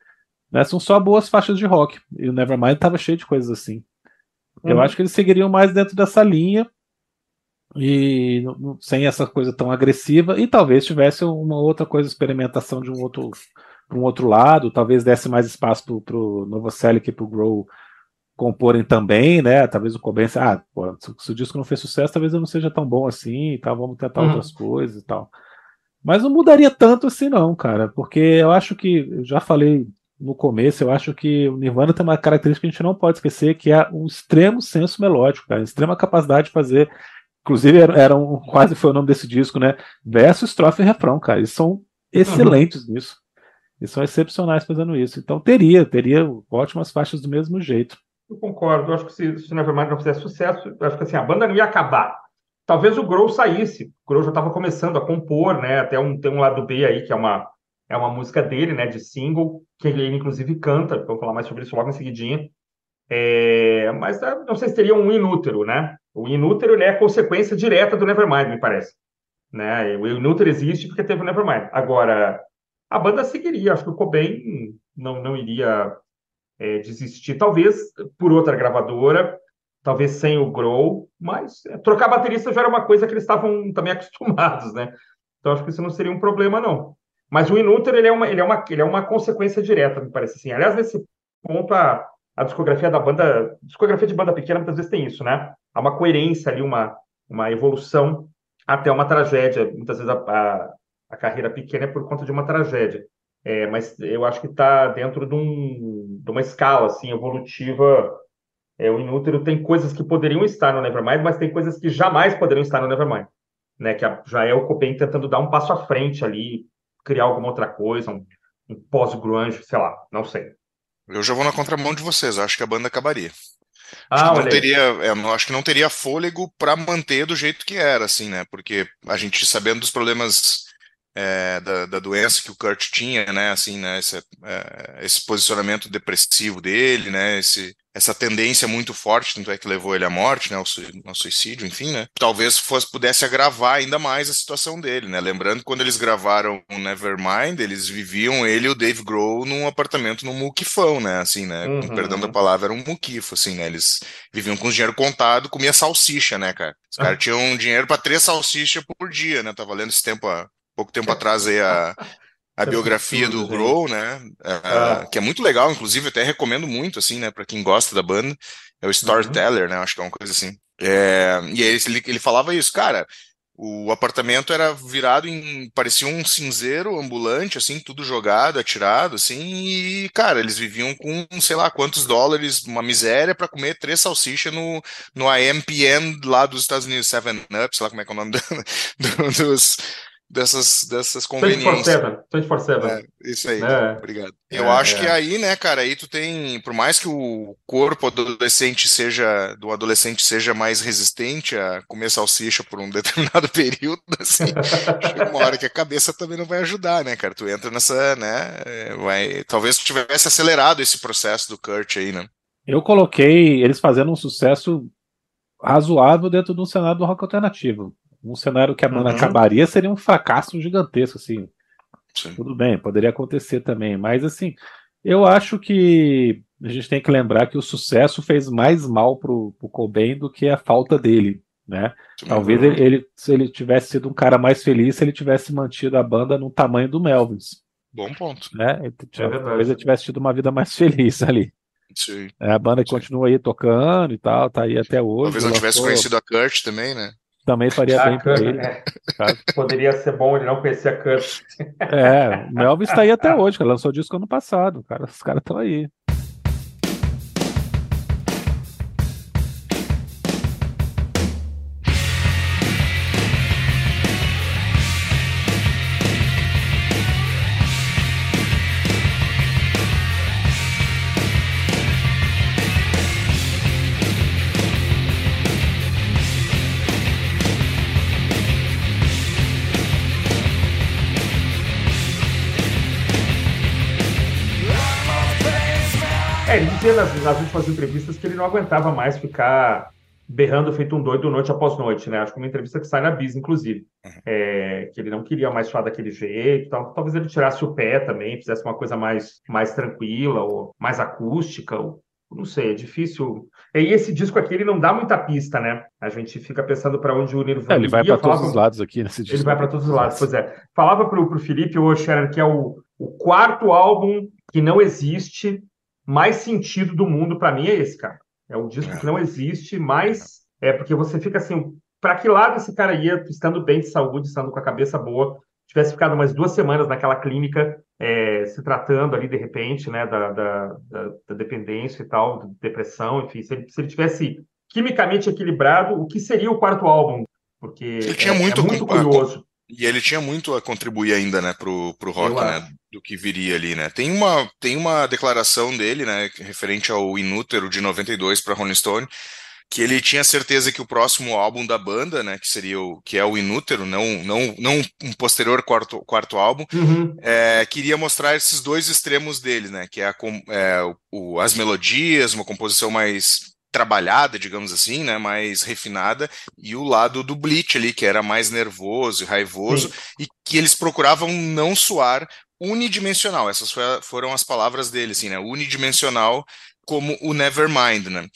né? São só boas faixas de rock. E o Nevermind estava cheio de coisas assim. Eu uhum. acho que eles seguiriam mais dentro dessa linha, e sem essa coisa tão agressiva e talvez tivesse uma outra coisa experimentação de um outro um outro lado talvez desse mais espaço para o Novoselic e para o Grow comporem também né talvez o Cobense ah pô, se, o disco não fez sucesso talvez eu não seja tão bom assim e tal vamos tentar uhum. outras coisas e tal mas não mudaria tanto assim não cara porque eu acho que eu já falei no começo, eu acho que o Nirvana tem uma característica que a gente não pode esquecer, que é um extremo senso melódico, cara, extrema capacidade de fazer Inclusive, era, era um, quase foi o nome desse disco, né? Verso, estrofe e refrão, cara. Eles são excelentes uhum. nisso. Eles são excepcionais fazendo isso. Então teria, teria ótimas faixas do mesmo jeito. Eu concordo. Eu acho que se, se Nevermind não fizesse sucesso, acho que assim, a banda não ia acabar. Talvez o Grow saísse. O Grow já estava começando a compor, né? Até um, tem um lado B aí, que é uma, é uma música dele, né? De single, que ele inclusive canta. Vou falar mais sobre isso logo em seguidinha. É, mas é, não sei se teria um inútero, né? O inútero é a consequência direta do Nevermind, me parece. Né? O inútero existe porque teve o Nevermind. Agora, a banda seguiria. Acho que o Cobain não, não iria é, desistir. Talvez por outra gravadora, talvez sem o Grow, mas é, trocar baterista já era uma coisa que eles estavam também acostumados, né? Então acho que isso não seria um problema, não. Mas o inútero ele é uma, ele é uma, ele é uma consequência direta, me parece assim. Aliás, nesse ponto, a, a discografia da banda, discografia de banda pequena muitas vezes tem isso, né? Há uma coerência ali, uma, uma evolução até uma tragédia. Muitas vezes a, a, a carreira pequena é por conta de uma tragédia. É, mas eu acho que está dentro de, um, de, uma escala assim, evolutiva. É, o Inútero tem coisas que poderiam estar no Nevermind, mas tem coisas que jamais poderiam estar no Nevermind. Né, que a, já é o Cobain tentando dar um passo à frente ali, criar alguma outra coisa, um, um pós-grunge, sei lá, não sei. Eu já vou na contramão de vocês, acho que a banda acabaria. Ah, não teria, é, acho que não teria fôlego para manter do jeito que era, assim, né? Porque a gente sabendo dos problemas é, da, da, doença que o Kurt tinha, né, assim, né, esse, é, esse posicionamento depressivo dele, né, esse, essa tendência muito forte, tanto é que levou ele à morte, né, ao, suicídio, enfim, né, talvez fosse, pudesse agravar ainda mais a situação dele, né, lembrando que quando eles gravaram o Nevermind, eles viviam, ele e o Dave Grohl, num apartamento num muquifão, né, assim, né, uhum. com perdão da palavra, era um muquifo, assim, né, eles viviam com dinheiro contado, comia salsicha, né, cara, os caras tinham dinheiro para três salsichas por dia, né, tava lendo esse tempo a pouco tempo atrás aí a, a biografia do Grohl, né? Ah. Que é muito legal, inclusive, até recomendo muito, assim, né, para quem gosta da banda. É o Storyteller, uhum. né? Acho que é uma coisa assim. É, e aí ele, ele falava isso, cara. O apartamento era virado em. parecia um cinzeiro ambulante, assim, tudo jogado, atirado, assim, e, cara, eles viviam com sei lá quantos dólares, uma miséria, para comer três salsichas no, no AMPM lá dos Estados Unidos, Seven Up, sei lá como é que é o nome do, do, dos, dessas, dessas conveniências. 24-7. É, isso aí, é. obrigado. Eu é, acho que aí, né, cara, aí tu tem, por mais que o corpo adolescente seja, do adolescente seja mais resistente a comer salsicha por um determinado período, assim, chega uma hora que a cabeça também não vai ajudar, né, cara? Tu entra nessa, né, é, vai, talvez tu tivesse acelerado esse processo do Kurt aí, né? Eu coloquei eles fazendo um sucesso razoável dentro do cenário do rock alternativo um cenário que a banda uhum. acabaria seria um fracasso gigantesco, assim. Sim. Tudo bem, poderia acontecer também, mas assim, eu acho que a gente tem que lembrar que o sucesso fez mais mal pro, pro Cobain do que a falta dele, né? Sim, Talvez ele, ele, se ele tivesse sido um cara mais feliz se ele tivesse mantido a banda no tamanho do Melvins. Bom ponto. Né? Ele, é talvez ele tivesse tido uma vida mais feliz ali. Sim. É, a banda Sim. continua aí tocando e tal, tá aí até hoje. Talvez não tivesse conhecido a Kurt também, né? Também faria bem para ele. É. Poderia ser bom ele não conhecer a Kurt. É, o Melvin está aí até hoje, cara. Lançou disco ano passado, cara. Os caras estão aí. Nas, últimas entrevistas que ele não aguentava mais ficar berrando feito um doido noite após noite, né? Acho que uma entrevista que sai na Bis, inclusive. Uhum. É, que ele não queria mais falar daquele jeito, então, talvez ele tirasse o pé também, fizesse uma coisa mais, mais tranquila, ou mais acústica, ou não sei, é difícil. E esse disco aqui ele não dá muita pista, né? A gente fica pensando para onde o Nirvana. É, ele vai para todos os lados aqui nesse disco. Ele vai para todos os lados, pois é. Falava para o Felipe ou Sharon que é o, o quarto álbum que não existe mais sentido do mundo para mim é esse, cara. É um disco é. que não existe, mas é porque você fica assim, para que lado esse cara ia, estando bem de saúde, estando com a cabeça boa, tivesse ficado umas duas semanas naquela clínica, é, se tratando ali de repente, né, da, da, da, da dependência e tal, depressão, enfim, se ele, se ele tivesse quimicamente equilibrado, o que seria o quarto álbum? Porque tinha é, muito, é muito curioso. E ele tinha muito a contribuir ainda, né, pro, pro rock, né, do que viria ali, né. Tem uma, tem uma declaração dele, né, referente ao Inútero de 92 para Rolling Stone, que ele tinha certeza que o próximo álbum da banda, né, que seria o que é o Inútero, não, não, não um posterior quarto, quarto álbum, uhum. é, queria mostrar esses dois extremos dele, né, que é, a, é o, as melodias, uma composição mais trabalhada, digamos assim, né, mais refinada, e o lado do Bleach ali, que era mais nervoso e raivoso, Sim. e que eles procuravam não soar unidimensional. Essas foram as palavras dele, assim, né, unidimensional como o Nevermind, né.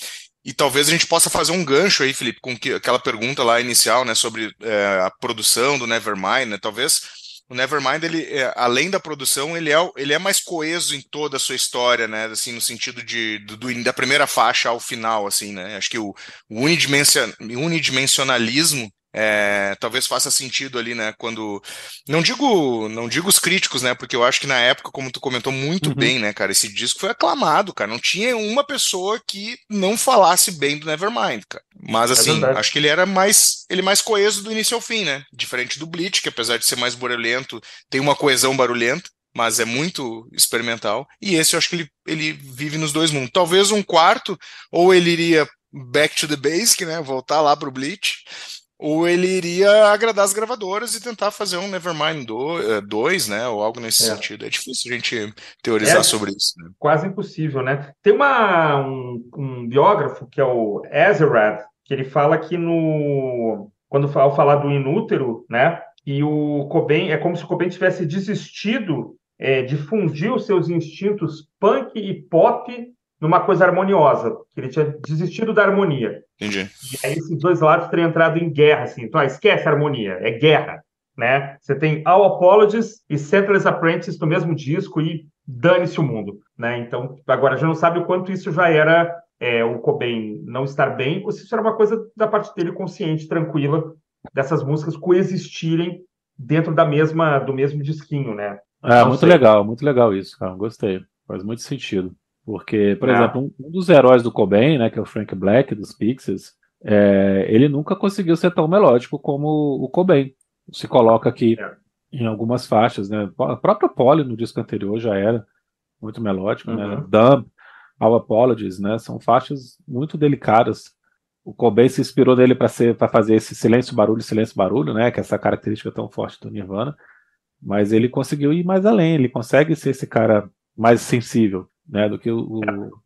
E talvez a gente possa fazer um gancho aí, Felipe, com que, aquela pergunta lá inicial, né, sobre é, a produção do Nevermind, né, talvez o Nevermind, ele, é, além da produção, ele é, ele é mais coeso em toda a sua história, né? Assim, no sentido de, do, do da primeira faixa ao final, assim, né? Acho que o, o unidimension, unidimensionalismo é, talvez faça sentido ali, né? Quando não digo, não digo os críticos, né? Porque eu acho que na época, como tu comentou muito uhum. bem, né, cara, esse disco foi aclamado, cara. Não tinha uma pessoa que não falasse bem do Nevermind, cara. Mas é assim, é acho que ele era mais, ele mais coeso do início ao fim, né? Diferente do Bleach, que apesar de ser mais barulhento, tem uma coesão barulhenta mas é muito experimental. E esse eu acho que ele, ele vive nos dois mundos. Talvez um quarto, ou ele iria back to the basic, né? Voltar lá pro Bleach, ou ele iria agradar as gravadoras e tentar fazer um Nevermind 2, eh, né? Ou algo nesse é. sentido. É difícil a gente teorizar é sobre isso. Né? Quase impossível, né? Tem uma, um, um biógrafo que é o Ezerad, que ele fala que no quando ao falar do inútero, né? E o Cobain é como se o Cobain tivesse desistido é, de fundir os seus instintos punk e pop numa coisa harmoniosa, que ele tinha desistido da harmonia. Entendi. E aí esses dois lados teriam entrado em guerra, assim. Então, ah, esquece a harmonia, é guerra, né? Você tem All Apologies e Centralist Apprentice no mesmo disco e dane-se o mundo, né? Então, agora já não sabe o quanto isso já era é, o Cobain não estar bem, ou se isso era uma coisa da parte dele consciente, tranquila, dessas músicas coexistirem dentro da mesma do mesmo disquinho, né? É, não muito sei. legal, muito legal isso, cara. Gostei. Faz muito sentido. Porque, por é. exemplo, um, um, dos heróis do Cobain, né, que é o Frank Black, dos Pixies, é, ele nunca conseguiu ser tão melódico como o Cobain. Se coloca aqui é. em algumas faixas, né? A própria Polly no disco anterior já era muito melódico, né? uhum. né? Dumb, All Apologies, né? São faixas muito delicadas. O Cobain se inspirou nele para fazer esse silêncio barulho, silêncio barulho, né? Que é essa característica tão forte do Nirvana. Mas ele conseguiu ir mais além. Ele consegue ser esse cara mais sensível né, do que o, o,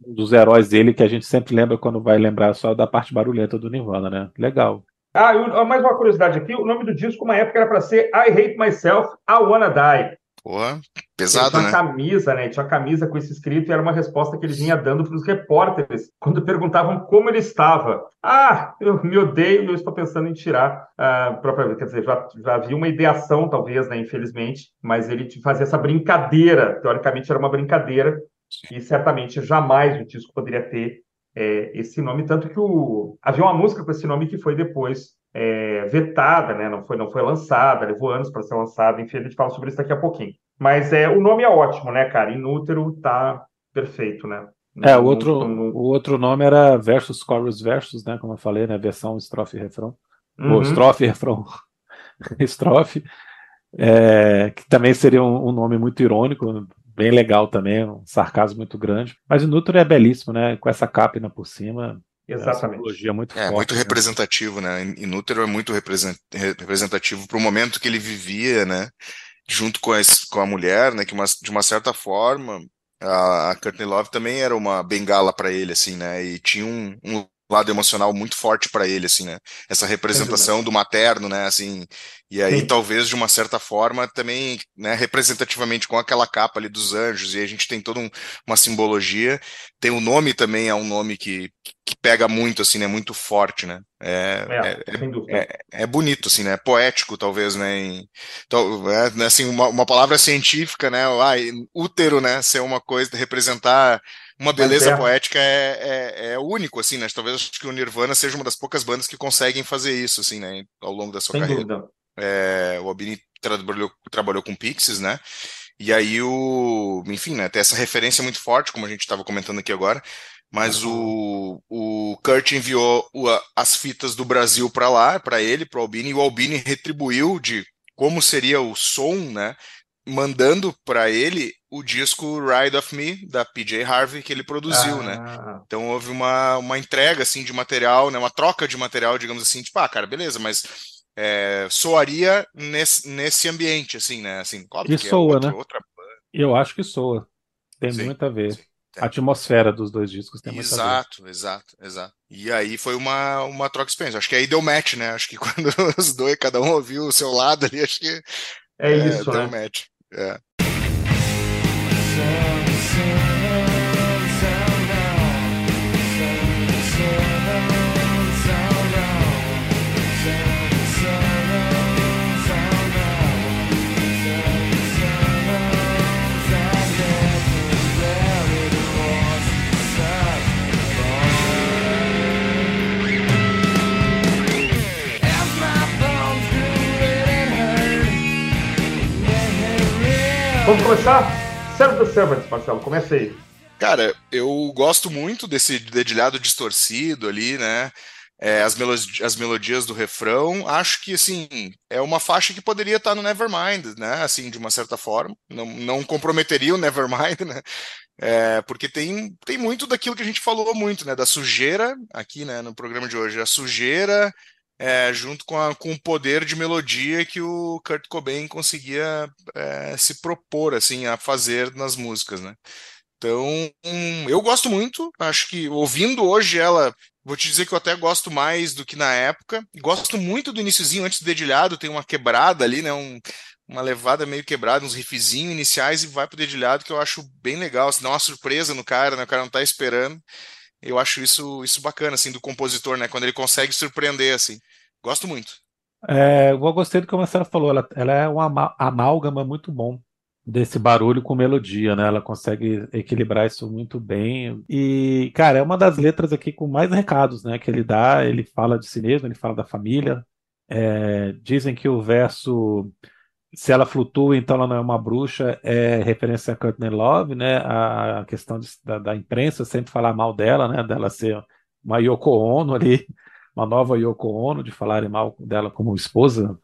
dos heróis dele que a gente sempre lembra quando vai lembrar só da parte barulhenta do Nirvana, né? Legal. Ah, eu, mais uma curiosidade aqui, o nome do disco uma época era para ser I Hate Myself, I Wanna Die. Porra, pesado, tinha né? Tinha uma camisa, né? Tinha uma camisa com esse escrito e era uma resposta que ele vinha dando para os repórteres quando perguntavam como ele estava. Ah, eu me odeio e eu estou pensando em tirar a própria. Quer dizer, já, já havia uma ideação, talvez, né? Infelizmente, mas ele fazia essa brincadeira. Teoricamente era uma brincadeira e certamente jamais o disco poderia ter é, esse nome, tanto que o, havia uma música com esse nome que foi depois é, vetada, né? não, foi, não foi lançada, levou anos para ser lançada, enfim, a gente fala sobre isso daqui a pouquinho. Mas é, o nome é ótimo, né, cara? Inútero tá perfeito, né? É, o outro, o outro nome era Versus Chorus Versus, né? Como eu falei, né? Versão estrofe e refrão. Uhum. Ou estrofe e refrão. estrofe. É, que também seria um, um, nome muito irônico, bem legal também, um sarcasmo muito grande. Mas o Nutro é belíssimo, né? Com essa capina por cima. Exatamente. É muito é, forte, muito né? representativo, né? Inútero é muito representativo para o momento que ele vivia, né? Junto com a, com a mulher, né? Que uma, de uma certa forma a, a Courtney Love também era uma bengala para ele, assim, né? E tinha um, um lado emocional muito forte para ele, assim, né? Essa representação do materno, né? Assim, e aí Sim. talvez de uma certa forma também, né? Representativamente com aquela capa ali dos anjos e a gente tem toda um, uma simbologia. Tem o nome também é um nome que, que pega muito, assim, né? Muito forte, né? É, é, é, é, é bonito, assim, né? Poético, talvez, né? Em, então, é, assim, uma, uma palavra científica, né? Ah, útero, né? Ser uma coisa, representar uma beleza é. poética é, é, é, único, assim, né? Talvez acho que o Nirvana seja uma das poucas bandas que conseguem fazer isso, assim, né? Ao longo da sua Sem carreira. É, o Albini trabalhou, trabalhou com Pixies, né? E aí o, enfim, né? Tem essa referência muito forte, como a gente estava comentando aqui agora. Mas o, o Kurt enviou as fitas do Brasil para lá, para ele, para o Albini, e o Albini retribuiu de como seria o som, né? mandando para ele o disco Ride of Me da PJ Harvey que ele produziu, né? ah. né? Então houve uma, uma entrega assim de material, né? Uma troca de material, digamos assim, tipo, ah, cara, beleza, mas é, soaria nesse, nesse ambiente, assim, né? Assim, óbvio que, que soa, é outra, né? Outra... Eu acho que soa. Tem sim, muito a ver. Sim, a atmosfera dos dois discos tem muito exato, a ver. Exato, exato. E aí foi uma, uma troca experiência. Acho que aí deu match, né? Acho que quando os dois, cada um ouviu o seu lado ali, acho que é, é isso, deu né? match. Yeah. Vamos começar? Serve the Servants, Marcelo, comece aí. Cara, eu gosto muito desse dedilhado distorcido ali, né? É, as, melodias, as melodias do refrão, acho que assim é uma faixa que poderia estar no Nevermind, né? Assim, de uma certa forma, não, não comprometeria o Nevermind, né? É, porque tem, tem muito daquilo que a gente falou muito, né? Da sujeira aqui, né? No programa de hoje, a sujeira é, junto com, a, com o poder de melodia que o Kurt Cobain conseguia é, se propor assim a fazer nas músicas, né? Então, hum, eu gosto muito, acho que ouvindo hoje ela, vou te dizer que eu até gosto mais do que na época. Gosto muito do iníciozinho antes do dedilhado, tem uma quebrada ali, né? Um, uma levada meio quebrada, uns riffzinhos iniciais e vai pro dedilhado que eu acho bem legal, se dá uma surpresa no cara, né? O cara não tá esperando. Eu acho isso isso bacana assim do compositor, né? Quando ele consegue surpreender assim. Gosto muito. É, eu gostei do que a Marcela falou, ela, ela é um amálgama muito bom desse barulho com melodia, né? Ela consegue equilibrar isso muito bem. E, cara, é uma das letras aqui com mais recados, né? Que ele dá, ele fala de si mesmo, ele fala da família. É, dizem que o verso se ela flutua, então ela não é uma bruxa, é referência a Courtney Love, né? A, questão de, da, da, imprensa sempre falar mal dela, né? Dela ser uma Yoko Ono ali, uma nova Yoko Ono, de falarem mal dela como esposa,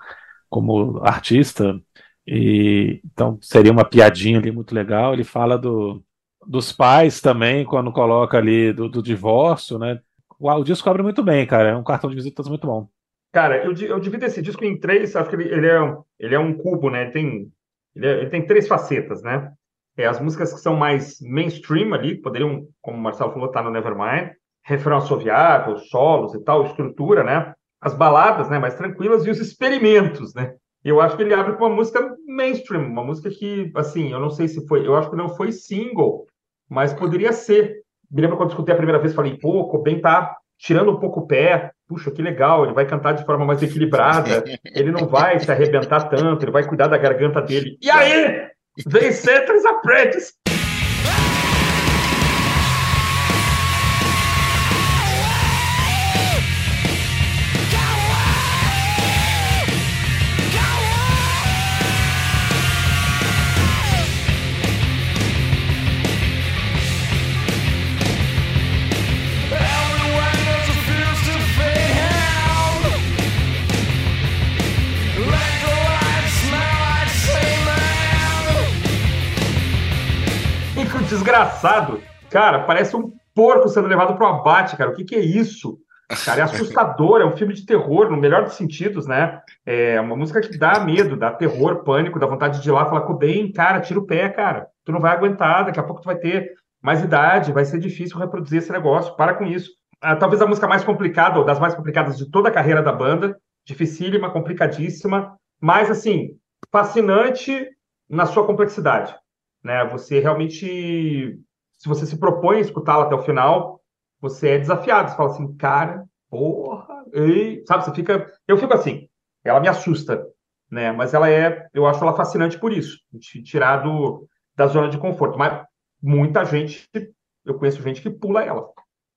como artista. E então seria uma piadinha ali muito legal. Ele fala do, dos pais também, quando coloca ali do, do divórcio, né? O, o disco abre muito bem, cara. É um cartão de visitas muito bom. Cara, eu, eu divido esse disco em três. Acho que ele, ele, é, ele é um cubo, né? Ele tem, ele, é, ele tem três facetas, né? É, as músicas que são mais mainstream ali, poderiam, como o Marcelo falou, estar tá no Nevermind, refrão assoviado, solos e tal, estrutura, né? As baladas, né, mais tranquilas e os experimentos, né? Eu acho que ele abre com uma música mainstream, uma música que, assim, eu não sei se foi, eu acho que não foi single, mas poderia ser. Me lembro quando escutei a primeira vez, falei, pô, Cobain tá tirando um pouco o pé, puxa, que legal, ele vai cantar de forma mais equilibrada, ele não vai se arrebentar tanto, ele vai cuidar da garganta dele. E aí, vem Setter's Apprentice, desgraçado. Cara, parece um porco sendo levado para o abate, cara. O que, que é isso? Cara, é assustador, é um filme de terror, no melhor dos sentidos, né? É uma música que dá medo, dá terror, pânico, dá vontade de ir lá falar com o bem, cara, tira o pé, cara. Tu não vai aguentar, daqui a pouco tu vai ter mais idade, vai ser difícil reproduzir esse negócio. Para com isso. Ah, talvez a música mais complicada, ou das mais complicadas de toda a carreira da banda, dificílima, complicadíssima, mas assim, fascinante na sua complexidade. Né? Você realmente, se você se propõe a escutá-la até o final, você é desafiado. Você fala assim, cara, porra, ei, sabe? Você fica, eu fico assim. Ela me assusta, né? Mas ela é, eu acho ela fascinante por isso, tirar do, da zona de conforto. Mas muita gente, eu conheço gente que pula ela,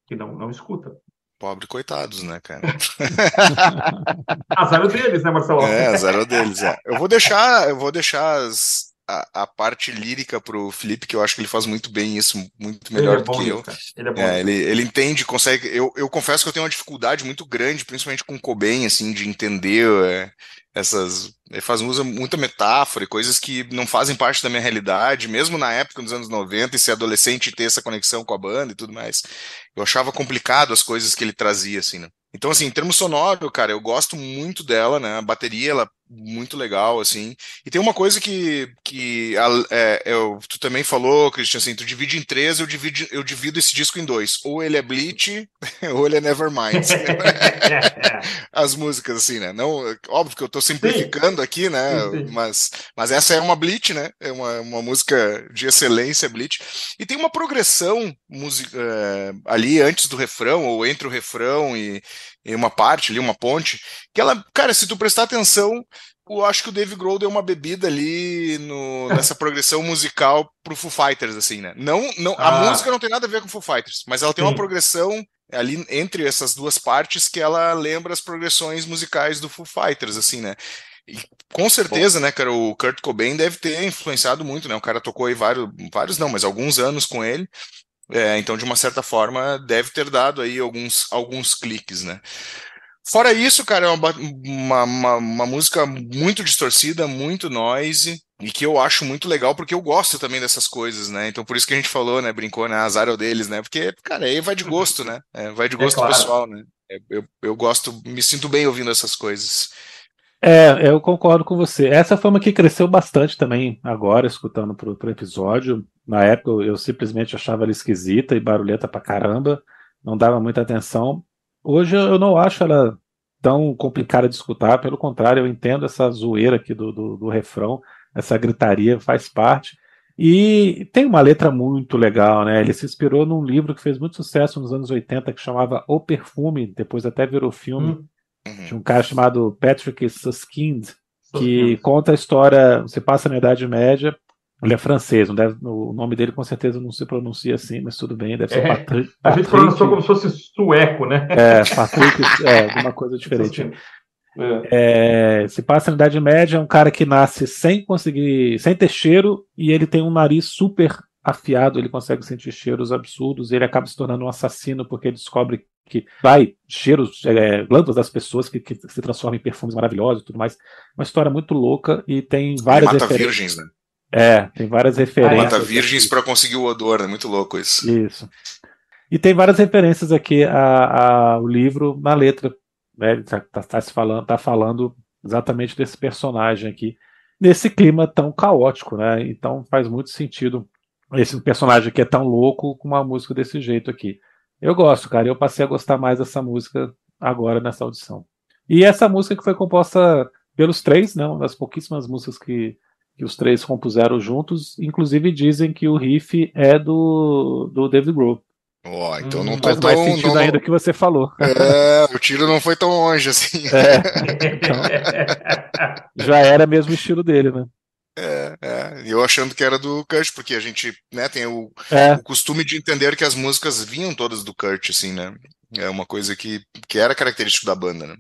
que não, não escuta. Pobre coitados, né, cara? azar deles, né, Marcelo? É, azar deles, é. Eu vou deixar, eu vou deixar as, a, a, parte lírica pro Felipe, que eu acho que ele faz muito bem isso, muito melhor é do que eu. Ele, é bom, é, ele, ele, entende, consegue. Eu, eu confesso que eu tenho uma dificuldade muito grande, principalmente com o Cobain, assim, de entender é, essas. Ele faz usa muita metáfora e coisas que não fazem parte da minha realidade, mesmo na época dos anos 90, e ser adolescente e ter essa conexão com a banda e tudo mais. Eu achava complicado as coisas que ele trazia, assim, né? Então, assim, em termos sonoro, cara, eu gosto muito dela, né? A bateria, ela muito legal, assim. E tem uma coisa que, que é, eu, tu também falou, Christian, assim, tu divide em três, eu divido, eu divido esse disco em dois. Ou ele é Bleach, ou ele é Nevermind. As músicas, assim, né? Não, óbvio que eu tô simplificando sim. aqui, né? Sim. Mas, mas essa é uma Bleach, né? É uma, uma música de excelência, Bleach. E tem uma progressão música, é, ali antes do refrão, ou entre o refrão e, e uma parte ali, uma ponte, que ela, cara, se tu prestar atenção, eu acho que o Dave Grohl deu uma bebida ali no, nessa progressão musical pro Foo Fighters, assim, né? Não, não, ah. A música não tem nada a ver com Foo Fighters, mas ela tem Sim. uma progressão ali entre essas duas partes que ela lembra as progressões musicais do Foo Fighters, assim, né? E com certeza, Bom. né, cara, o Kurt Cobain deve ter influenciado muito, né? O cara tocou aí vários, vários não, mas alguns anos com ele. É, então, de uma certa forma, deve ter dado aí alguns, alguns cliques, né? Fora isso, cara, é uma, uma, uma, uma, música muito distorcida, muito noise, e que eu acho muito legal, porque eu gosto também dessas coisas, né? Então, por isso que a gente falou, né? Brincou, né? Azar é o deles, né? Porque, cara, aí vai de gosto, né? É, vai de é gosto é claro. pessoal, né? É, eu, eu gosto, me sinto bem ouvindo essas coisas. É, eu concordo com você. Essa foi uma que cresceu bastante também agora, escutando pro, pro episódio. Na época eu simplesmente achava ela esquisita e barulhenta pra caramba, não dava muita atenção. Hoje eu não acho ela tão complicada de escutar, pelo contrário, eu entendo essa zoeira aqui do, do, do refrão, essa gritaria faz parte. E tem uma letra muito legal, né? Ele se inspirou num livro que fez muito sucesso nos anos 80, que chamava O Perfume, depois até virou filme. Hum Uhum. De um cara chamado Patrick Suskind, que conta a história. Você passa na Idade Média. Ele é francês, deve, o nome dele com certeza não se pronuncia assim, mas tudo bem, deve ser é, Patrick. A gente pronunciou como se fosse sueco, né? É, Patrick, é, alguma coisa diferente. É. É, se passa na Idade Média, é um cara que nasce sem conseguir, sem ter cheiro, e ele tem um nariz super afiado, ele consegue sentir cheiros absurdos, ele acaba se tornando um assassino porque ele descobre que vai cheiros, é, glândulas das pessoas que, que, se transformam em perfumes maravilhosos e tudo mais. Uma história muito louca e tem várias ele mata virgens, né? É, tem várias referências. Mata virgens para conseguir o odor, é né? muito louco isso. Isso. E tem várias referências aqui ao livro na letra. Né? Está tá, tá falando, tá falando exatamente desse personagem aqui, nesse clima tão caótico, né? Então faz muito sentido esse personagem que é tão louco com uma música desse jeito aqui. Eu gosto, cara. Eu passei a gostar mais dessa música agora nessa audição. E essa música que foi composta pelos três, né? Uma das pouquíssimas músicas que, que os três compuseram juntos. Inclusive dizem que o riff é do, do David Grohl. Oh, então não hum, tô faz tão, mais sentido não, ainda que você falou. É, o tiro não foi tão longe assim. É, então, já era mesmo o estilo dele, né? É, é, eu achando que era do Kurt, porque a gente né, tem o, é. o, costume de entender que as músicas vinham todas do Kurt, assim, né? É uma coisa que, que era característico da banda, né?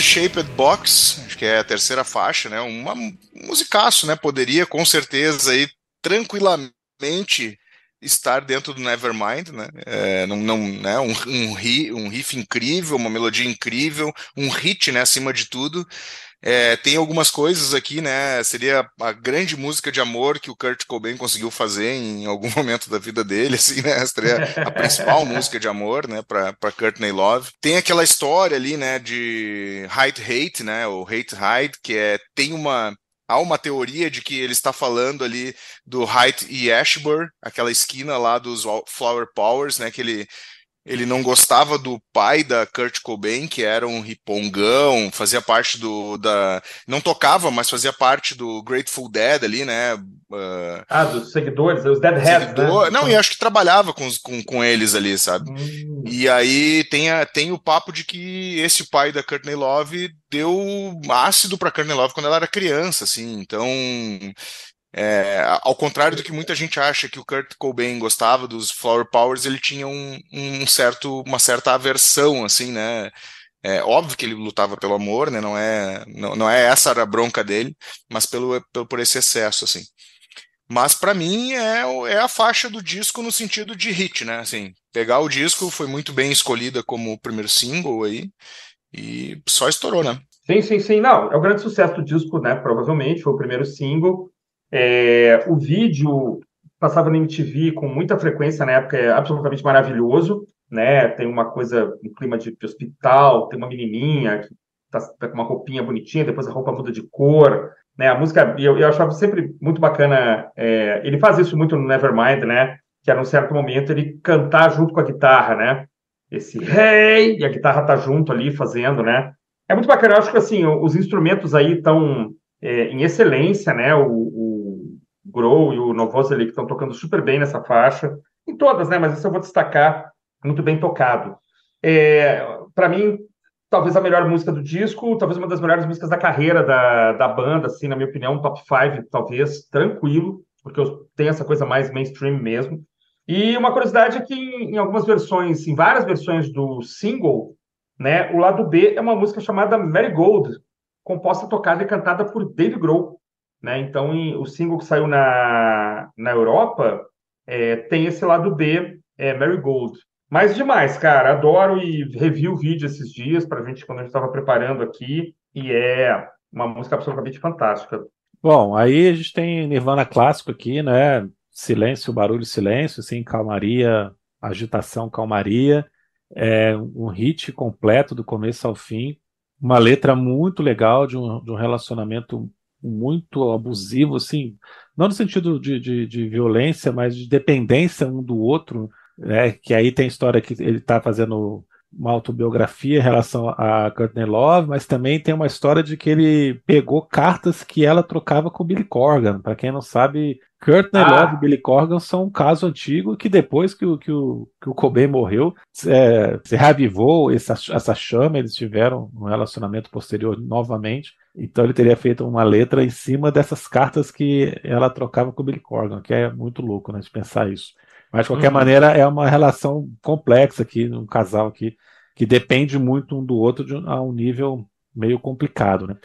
Shaped Box, acho que é a terceira faixa, né? Uma, um musicaço, né? Poderia com certeza aí tranquilamente estar dentro do Nevermind, né? É, não, não, né? Um, um, riff, um riff incrível, uma melodia incrível, um hit, né? Acima de tudo. É, tem algumas coisas aqui, né? Seria a grande música de amor que o Kurt Cobain conseguiu fazer em algum momento da vida dele, assim, né? Seria a principal música de amor, né? Para Courtney Love. Tem aquela história ali, né? De Hide Hate, né? O Hate Hide, que é tem uma há uma teoria de que ele está falando ali do Height e Ashburn, aquela esquina lá dos Flower Powers, né? Que ele ele não gostava do pai da Kurt Cobain, que era um ripongão, fazia parte do da não tocava, mas fazia parte do Grateful Dead ali, né? Uh, ah, dos seguidores, os Deadheads, seguidor... né? Não, e acho que trabalhava com, com, com eles ali, sabe? Hum. E aí tem, a, tem o papo de que esse pai da Courtney Love deu ácido para Courtney Love quando ela era criança, assim. Então, é, ao contrário do que muita gente acha que o Kurt Cobain gostava dos Flower Powers, ele tinha um, um certo, uma certa aversão, assim, né? É óbvio que ele lutava pelo amor, né? Não é, não, não é essa a bronca dele, mas pelo, pelo por esse excesso, assim. Mas para mim é, é a faixa do disco no sentido de hit, né? Assim, pegar o disco foi muito bem escolhida como o primeiro single aí e só estourou, né? Sim, sim, sim. Não, é o grande sucesso do disco, né? Provavelmente foi o primeiro single. É, o vídeo passava no MTV com muita frequência na época, é absolutamente maravilhoso, né? Tem uma coisa, um clima de, de hospital, tem uma menininha que tá, tá, com uma roupinha bonitinha, depois a roupa muda de cor, né? A música, eu, eu achava sempre muito bacana. É, ele faz isso muito no Nevermind, né? Que era num certo momento ele cantar junto com a guitarra, né? Esse hey! E a guitarra tá junto ali fazendo, né? É muito bacana, eu acho que assim, os instrumentos aí estão é, em excelência, né? O, o Grow e o Novoselic estão tocando super bem nessa faixa, em todas, né? Mas isso eu vou destacar muito bem tocado. É, Para mim, talvez a melhor música do disco, talvez uma das melhores músicas da carreira da, da banda, assim, na minha opinião, top 5, talvez, tranquilo, porque eu tenho essa coisa mais mainstream mesmo. E uma curiosidade é que em algumas versões, em várias versões do single, né, o lado B é uma música chamada Marigold, composta, tocada e cantada por Dave Grohl. Né? Então, em, o single que saiu na, na Europa é, tem esse lado B, é, Marigold. Mas demais, cara, adoro e revi o vídeo esses dias para a gente, quando a gente estava preparando aqui, e é uma música absolutamente fantástica. Bom, aí a gente tem Nirvana clássico aqui, né? silêncio, barulho, silêncio, assim, calmaria, agitação, calmaria. É um hit completo do começo ao fim. Uma letra muito legal de um, de um relacionamento muito abusivo, assim, não no sentido de, de, de, violência, mas de dependência um do outro, né? Que aí tem história que ele está fazendo uma autobiografia em relação a Courtney Love, mas também tem uma história de que ele pegou cartas que ela trocava com Billy Corgan. Para quem não sabe, Courtney ah. Love e Billy Corgan são um caso antigo que depois que o, que o, que o Cobain morreu, é, se reavivou essa, essa chama, eles tiveram um relacionamento posterior novamente. Então ele teria feito uma letra em cima dessas cartas que ela trocava com o Billy Corgan, que é muito louco, né, de pensar isso. Mas de qualquer uhum. maneira é uma relação complexa aqui, um casal aqui que depende muito um do outro de, a um nível meio complicado, né?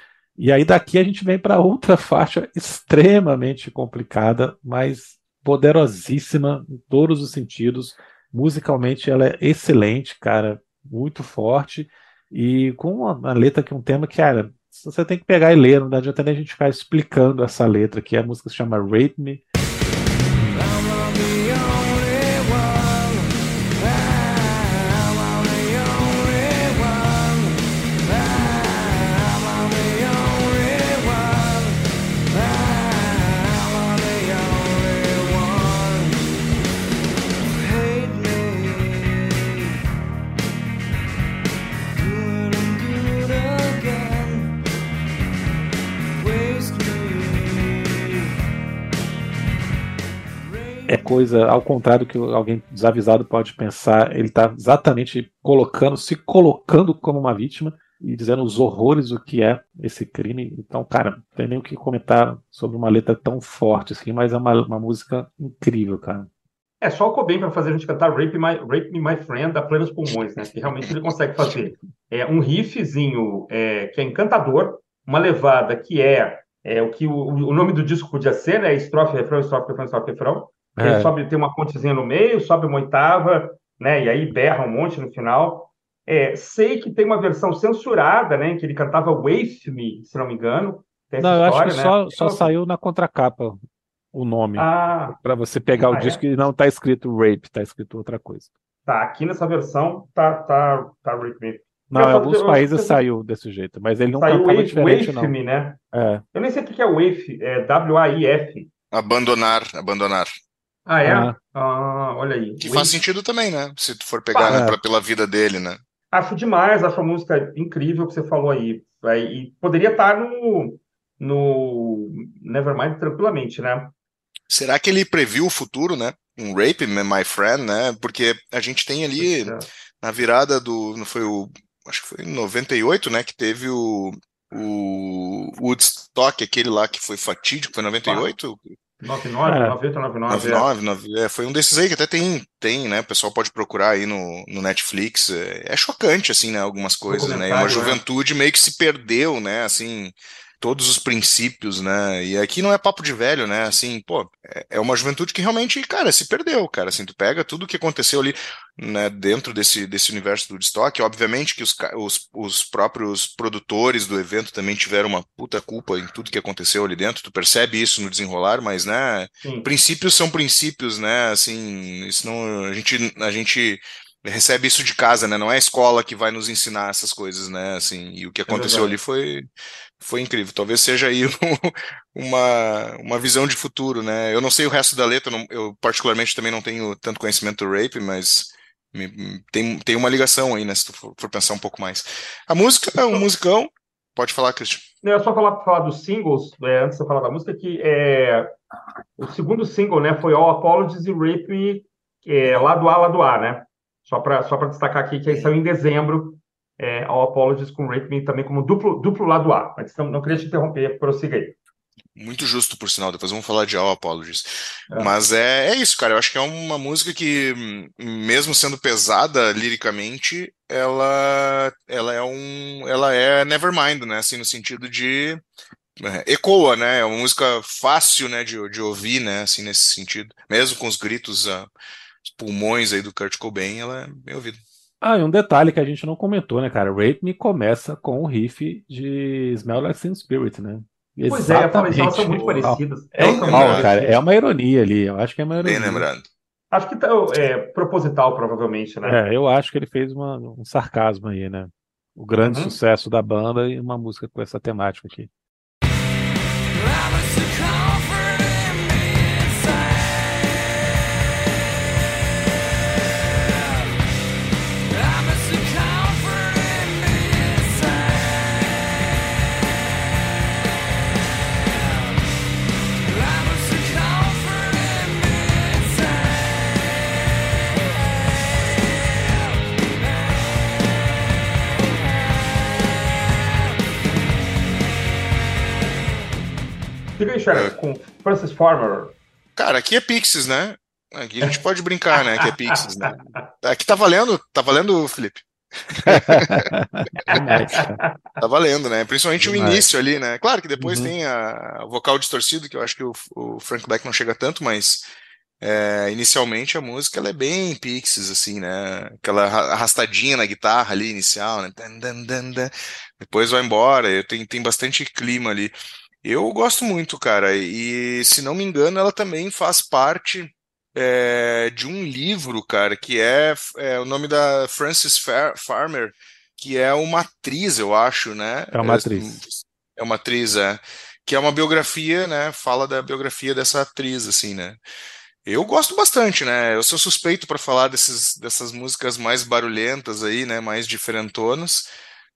E aí daqui a gente vem para outra faixa extremamente complicada, mas poderosíssima em todos os sentidos. Musicalmente ela é excelente, cara, muito forte. E com uma, uma letra que é um tema que, cara, você tem que pegar e ler, não adianta nem a gente ficar explicando essa letra, que a música se chama Rape Me, coisa ao contrário do que alguém desavisado pode pensar. Ele está exatamente colocando, se colocando como uma vítima e dizendo os horrores do que é esse crime. Então, cara, não tem nem o que comentar sobre uma letra tão forte assim, mas é uma, uma música incrível, cara. É só o Cobain para fazer a gente cantar Rape My, Rape Me My Friend a plenos pulmões, né? Que realmente ele consegue fazer. É um riffzinho é, que é encantador, uma levada que é, é o que o, o nome do disco podia ser, né? Estrofe, refrão, estrofe, refrão, estrofe, refrão. É. Ele sobe, tem uma pontezinha no meio, sobe uma oitava, né? E aí berra um monte no final. É, sei que tem uma versão censurada, né? Em que ele cantava Wave Me, se não me engano. não, eu acho que né? só, só saiu na contracapa o nome. Ah, para você pegar ah, o disco é? e não tá escrito Rape, tá escrito outra coisa. Tá, aqui nessa versão tá, tá, tá Rape Me. Não, em alguns países eu... saiu desse jeito, mas ele não saiu cantava wave, diferente, wave não. Me, né? É. Eu nem sei o que é Wave, é W-A-I-F. Abandonar, abandonar. Ah, é? Ah, ah olha aí. Que faz sentido também, né? Se tu for pegar ah, né, pra, pela vida dele, né? Acho demais, acho a música incrível que você falou aí. E poderia estar no, no Nevermind tranquilamente, né? Será que ele previu o futuro, né? Um Rape, My Friend, né? Porque a gente tem ali é. na virada do. Não foi o. Acho que foi em 98, né? Que teve o. O Woodstock, aquele lá que foi fatídico, foi 98? Ah. 99, é. 90, 99. 99 é. é. foi um desses aí que até tem, tem, né? O pessoal pode procurar aí no, no Netflix. É, é chocante, assim, né? Algumas coisas, né? E uma né? juventude meio que se perdeu, né? Assim, todos os princípios, né? E aqui não é papo de velho, né? Assim, pô, é, é uma juventude que realmente, cara, se perdeu, cara. Assim, tu pega tudo o que aconteceu ali, né, dentro desse, desse universo do Woodstock. Obviamente que os, os, os próprios produtores do evento também tiveram uma puta culpa em tudo que aconteceu ali dentro. Tu percebe isso no desenrolar, mas, né? Sim. Princípios são princípios, né? Assim, isso não. A gente. A gente recebe isso de casa, né? Não é a escola que vai nos ensinar essas coisas, né? Assim, e o que é aconteceu é ali foi foi incrível. Talvez seja aí uma, uma visão de futuro, né? Eu não sei o resto da letra, não, eu particularmente também não tenho tanto conhecimento do rape, mas Tem, tem uma ligação aí, né? Se tu for, for pensar um pouco mais. A música é um musicão. Pode falar, Christian. Não, é só falar, falar dos singles, é, antes de falar da música, que é, o segundo single né, foi All Apologies e Rape Me, é, lado A, lado A, né? Só para só destacar aqui que aí saiu em dezembro, é, All Apologies com Rape Me também como duplo, duplo lado A. Mas não, não queria te interromper, prossiga aí. Muito justo, por sinal. Depois vamos falar de All Apologies. É. Mas é, é isso, cara. Eu acho que é uma música que, mesmo sendo pesada liricamente, ela, ela é um. Ela é Nevermind, né? Assim, no sentido de. É, ecoa, né? É uma música fácil, né, de, de ouvir, né? Assim, nesse sentido. Mesmo com os gritos, uh, os pulmões aí do Kurt Cobain, ela é bem ouvida. Ah, e um detalhe que a gente não comentou, né, cara? Rape Me começa com o riff de Smell Like Teen Spirit, né? Pois é, elas são muito parecidas. É, é, cara, é uma ironia ali, eu acho que é uma ironia. Bem lembrado. Acho que tá, é proposital, provavelmente, né? É, eu acho que ele fez uma, um sarcasmo aí, né? O grande uhum. sucesso da banda e uma música com essa temática aqui. Fica aí, é. com Francis Farmer. Cara, aqui é Pixies, né? Aqui a gente pode brincar, né? Que é Pixies, né? Aqui tá valendo, tá valendo, Felipe? tá valendo, né? Principalmente o início ali, né? Claro que depois uhum. tem a, o vocal distorcido, que eu acho que o, o Frank Black não chega tanto, mas é, inicialmente a música ela é bem Pixies, assim, né? Aquela arrastadinha na guitarra ali inicial, né? Depois vai embora, tem, tem bastante clima ali. Eu gosto muito, cara, e se não me engano, ela também faz parte é, de um livro, cara, que é, é o nome da Frances Far Farmer, que é uma atriz, eu acho, né? É uma atriz. É uma atriz, é. Que é uma biografia, né? Fala da biografia dessa atriz, assim, né? Eu gosto bastante, né? Eu sou suspeito para falar desses, dessas músicas mais barulhentas aí, né? Mais diferentonas.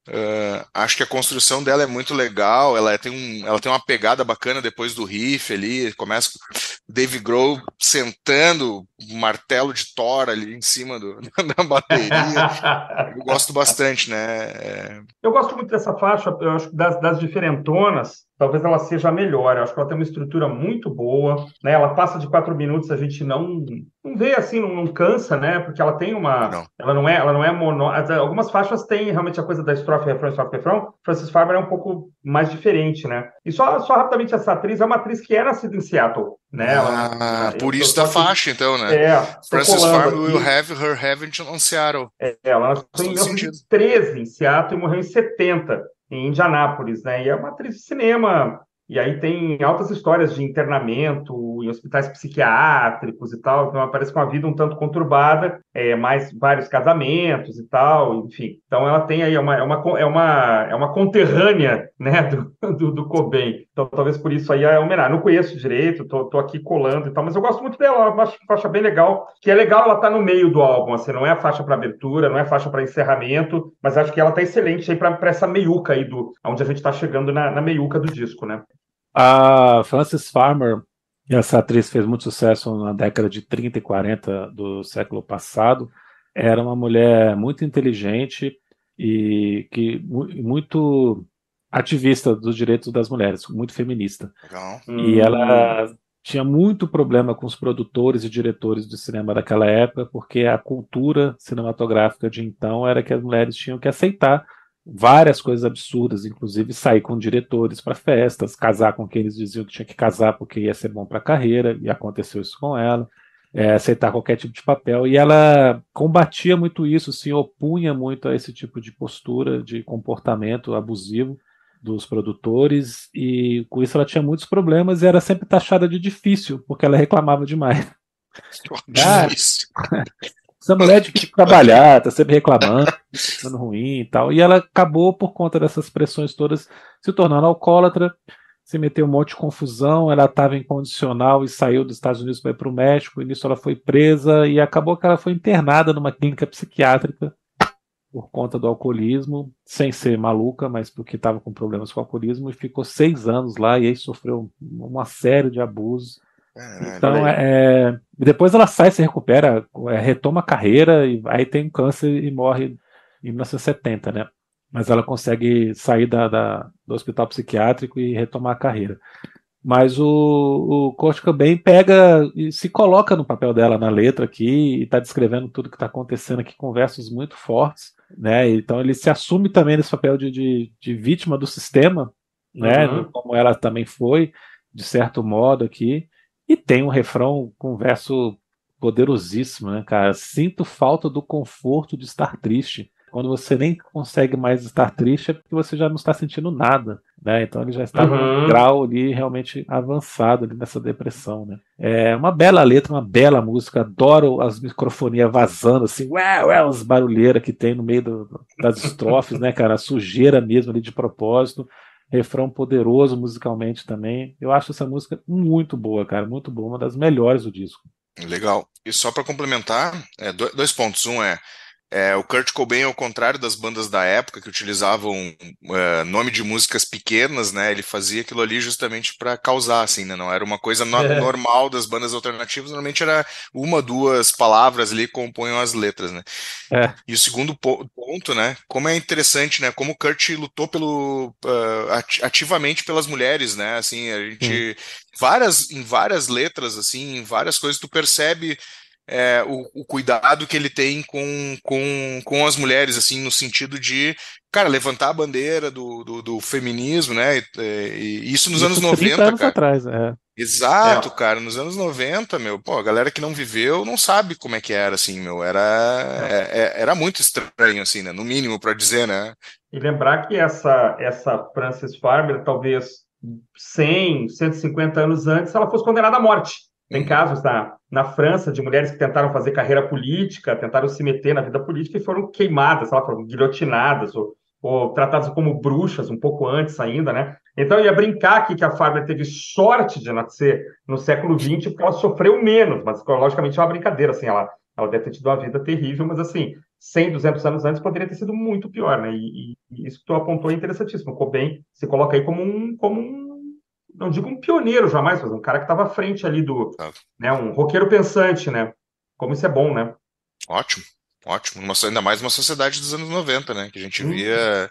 Uh, acho que a construção dela é muito legal. Ela tem, um, ela tem uma pegada bacana depois do riff ali. Começa com Dave Grohl sentando o martelo de Thor ali em cima do, da bateria. Eu gosto bastante, né? É... Eu gosto muito dessa faixa. Eu acho das, das diferentonas, talvez ela seja melhor. Eu acho que ela tem uma estrutura muito boa, né? Ela passa de quatro minutos, a gente não não vê assim, não, não cansa, né? Porque ela tem uma, não. ela não é, ela não é mono. Algumas faixas têm realmente a coisa da estrofe, refrão, estrofe, refrão. Francis Farmer é um pouco mais diferente, né? E só, só rapidamente essa atriz é uma atriz que é nascida em Seattle, né? Ah, ela, por isso da faixa, então, né? É. Francis Farmer will have her heaven on Seattle. É, ela nasceu em 1913 em Seattle e morreu em 70 em Indianápolis, né? E é uma atriz de cinema. E aí tem altas histórias de internamento em hospitais psiquiátricos e tal. Então aparece com uma vida um tanto conturbada, é, mais vários casamentos e tal, enfim. Então ela tem aí é uma é uma é uma, é uma conterrânea, né, do, do, do Cobain. Então talvez por isso aí é homenagem. Não conheço direito, tô, tô aqui colando e tal, mas eu gosto muito dela. Acho faixa bem legal. Que é legal ela tá no meio do álbum, assim, não é a faixa para abertura, não é a faixa para encerramento, mas acho que ela tá excelente aí para essa meiuca aí do onde a gente está chegando na, na meiuca do disco, né? A Frances Farmer, essa atriz fez muito sucesso na década de 30 e 40 do século passado. Era uma mulher muito inteligente e que muito ativista dos direitos das mulheres, muito feminista. Legal. E ela tinha muito problema com os produtores e diretores de cinema daquela época, porque a cultura cinematográfica de então era que as mulheres tinham que aceitar várias coisas absurdas, inclusive sair com diretores para festas, casar com quem eles diziam que tinha que casar porque ia ser bom para a carreira, e aconteceu isso com ela, é, aceitar qualquer tipo de papel. E ela combatia muito isso, se opunha muito a esse tipo de postura, de comportamento abusivo dos produtores, e com isso ela tinha muitos problemas e era sempre taxada de difícil, porque ela reclamava demais. Difícil. Ah, essa mulher de que trabalhar, tá sempre reclamando, sendo ruim e tal. E ela acabou, por conta dessas pressões todas, se tornando alcoólatra. se meteu um monte de confusão, ela estava incondicional e saiu dos Estados Unidos para ir para o México, e nisso ela foi presa e acabou que ela foi internada numa clínica psiquiátrica por conta do alcoolismo, sem ser maluca, mas porque estava com problemas com o alcoolismo, e ficou seis anos lá e aí sofreu uma série de abusos. Então, é, é, depois ela sai, se recupera, é, retoma a carreira, e aí tem um câncer e morre em 1970, né? Mas ela consegue sair da, da, do hospital psiquiátrico e retomar a carreira. Mas o, o Kurt Cobain pega e se coloca no papel dela na letra aqui e está descrevendo tudo que está acontecendo aqui com versos muito fortes, né? Então ele se assume também nesse papel de, de, de vítima do sistema, né? Uhum. Como ela também foi, de certo modo aqui. E tem um refrão com um verso poderosíssimo, né, cara? Sinto falta do conforto de estar triste. Quando você nem consegue mais estar triste é porque você já não está sentindo nada, né? Então ele já está uhum. num grau ali realmente avançado ali nessa depressão, né? É uma bela letra, uma bela música. Adoro as microfonias vazando assim, ué, ué, as barulheiras que tem no meio do, das estrofes, né, cara? A sujeira mesmo ali de propósito refrão poderoso musicalmente também. Eu acho essa música muito boa, cara, muito boa, uma das melhores do disco. Legal. E só para complementar, é, dois pontos. Um é é, o Kurt Cobain, ao contrário das bandas da época que utilizavam é, nome de músicas pequenas, né? Ele fazia aquilo ali justamente para causar, assim, né? Não era uma coisa no é. normal das bandas alternativas. Normalmente era uma, duas palavras ali que compõem as letras, né? É. E o segundo ponto, né? Como é interessante, né? Como o Kurt lutou pelo uh, ativamente pelas mulheres, né? Assim, a gente hum. várias em várias letras, assim, em várias coisas tu percebe é, o, o, cuidado que ele tem com, com, com as mulheres, assim, no sentido de, cara, levantar a bandeira do, do, do feminismo, né? E, e isso nos isso anos 90. anos cara. atrás, é. Exato, é. cara, nos anos 90, meu, pô, a galera que não viveu não sabe como é que era, assim, meu, era, é. é era muito estranho, assim, né? No mínimo, para dizer, né? E lembrar que essa, essa Frances Farmer, talvez 100, 150 anos antes, ela fosse condenada à morte. Tem uhum. casos na, na França de mulheres que tentaram fazer carreira política, tentaram se meter na vida política e foram queimadas, lá, foram guilhotinadas ou, ou tratadas como bruxas um pouco antes ainda, né? Então eu ia brincar aqui que a Fábio teve sorte de nascer no século XX porque ela sofreu menos, mas logicamente é uma brincadeira, assim, ela, ela deve ter tido uma vida terrível, mas assim, 100, 200 anos antes poderia ter sido muito pior, né? E, e isso que tu apontou é interessantíssimo. O Cobain se coloca aí como um, como um não digo um pioneiro jamais, mas um cara que estava à frente ali do, né, um roqueiro pensante, né? Como isso é bom, né? Ótimo, ótimo. Uma, ainda mais uma sociedade dos anos 90, né? Que a gente hum. via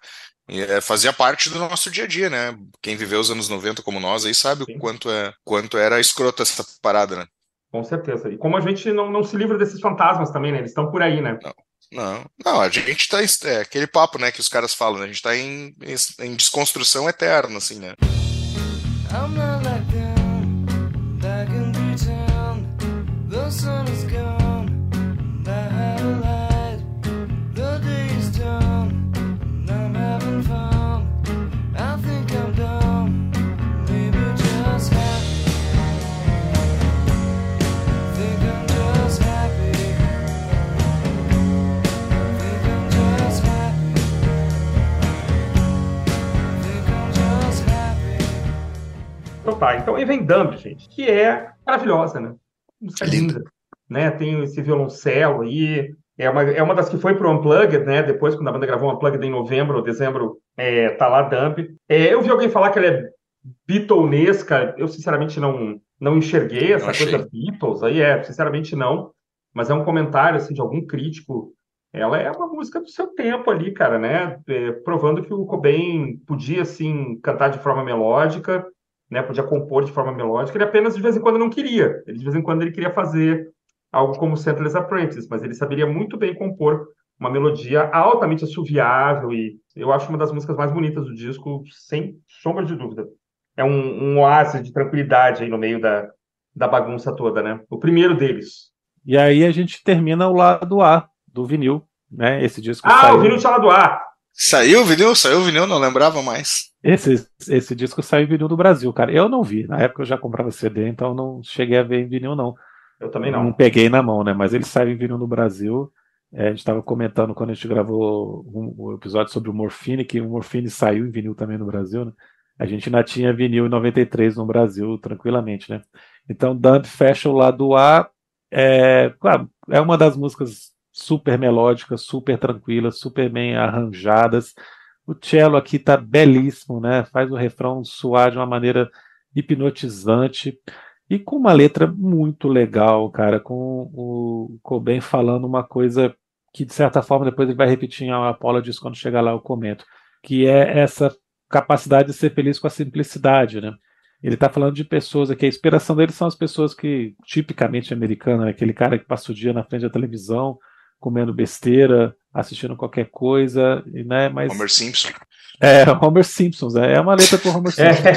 é, fazia parte do nosso dia a dia, né? Quem viveu os anos 90 como nós aí sabe Sim. o quanto, é, quanto era escrota essa parada, né? Com certeza. E como a gente não, não se livra desses fantasmas também, né? Eles estão por aí, né? Não. Não, não, a gente tá. É aquele papo, né, que os caras falam, né? A gente tá em, em, em desconstrução eterna, assim, né? I'm not like them back in town. The sun is então tá, então vem Dumb, gente, que é maravilhosa, né? Música linda. Né? Tem esse violoncelo aí. É uma, é uma das que foi pro Unplugged, né? Depois, quando a banda gravou o Unplugged em novembro ou dezembro, é, tá lá Dumb. É, eu vi alguém falar que ela é Beatlenesca. Eu, sinceramente, não, não enxerguei essa coisa Beatles. Aí é, sinceramente, não. Mas é um comentário, assim, de algum crítico ela é uma música do seu tempo ali, cara, né? É, provando que o Cobain podia, assim, cantar de forma melódica, né, podia compor de forma melódica, ele apenas de vez em quando não queria. Ele de vez em quando ele queria fazer algo como Sentless Apprentice, mas ele saberia muito bem compor uma melodia altamente assoviável e eu acho uma das músicas mais bonitas do disco, sem sombra de dúvida. É um, um oásis de tranquilidade aí no meio da, da bagunça toda, né? O primeiro deles. E aí a gente termina o lado A do vinil, né? Esse disco. Ah, saiu... o vinil de lado A! Saiu o vinil? Saiu o vinil? Não lembrava mais. Esse, esse disco saiu em vinil do Brasil, cara. Eu não vi. Na época eu já comprava CD, então não cheguei a ver em vinil, não. Eu também não. Não peguei na mão, né? Mas ele saiu em vinil no Brasil. É, a gente estava comentando quando a gente gravou um, um, episódio sobre o Morfine, que o Morfine saiu em vinil também no Brasil, né? A gente ainda tinha vinil em 93 no Brasil, tranquilamente, né? Então, Dump fecha o lado A. É, claro, é uma das músicas super melódicas, super tranquilas, super bem arranjadas. O cello aqui tá belíssimo, né? Faz o refrão soar de uma maneira hipnotizante e com uma letra muito legal, cara, com o Cobain falando uma coisa que de certa forma depois ele vai repetir em Apologies quando chegar lá eu comento, que é essa capacidade de ser feliz com a simplicidade, né? Ele está falando de pessoas aqui, a inspiração dele são as pessoas que, tipicamente americanas, né? aquele cara que passa o dia na frente da televisão, comendo besteira, assistindo qualquer coisa, né? Mas Homer Simpson. É, Homer Simpsons, é uma letra pro Homer Simpson.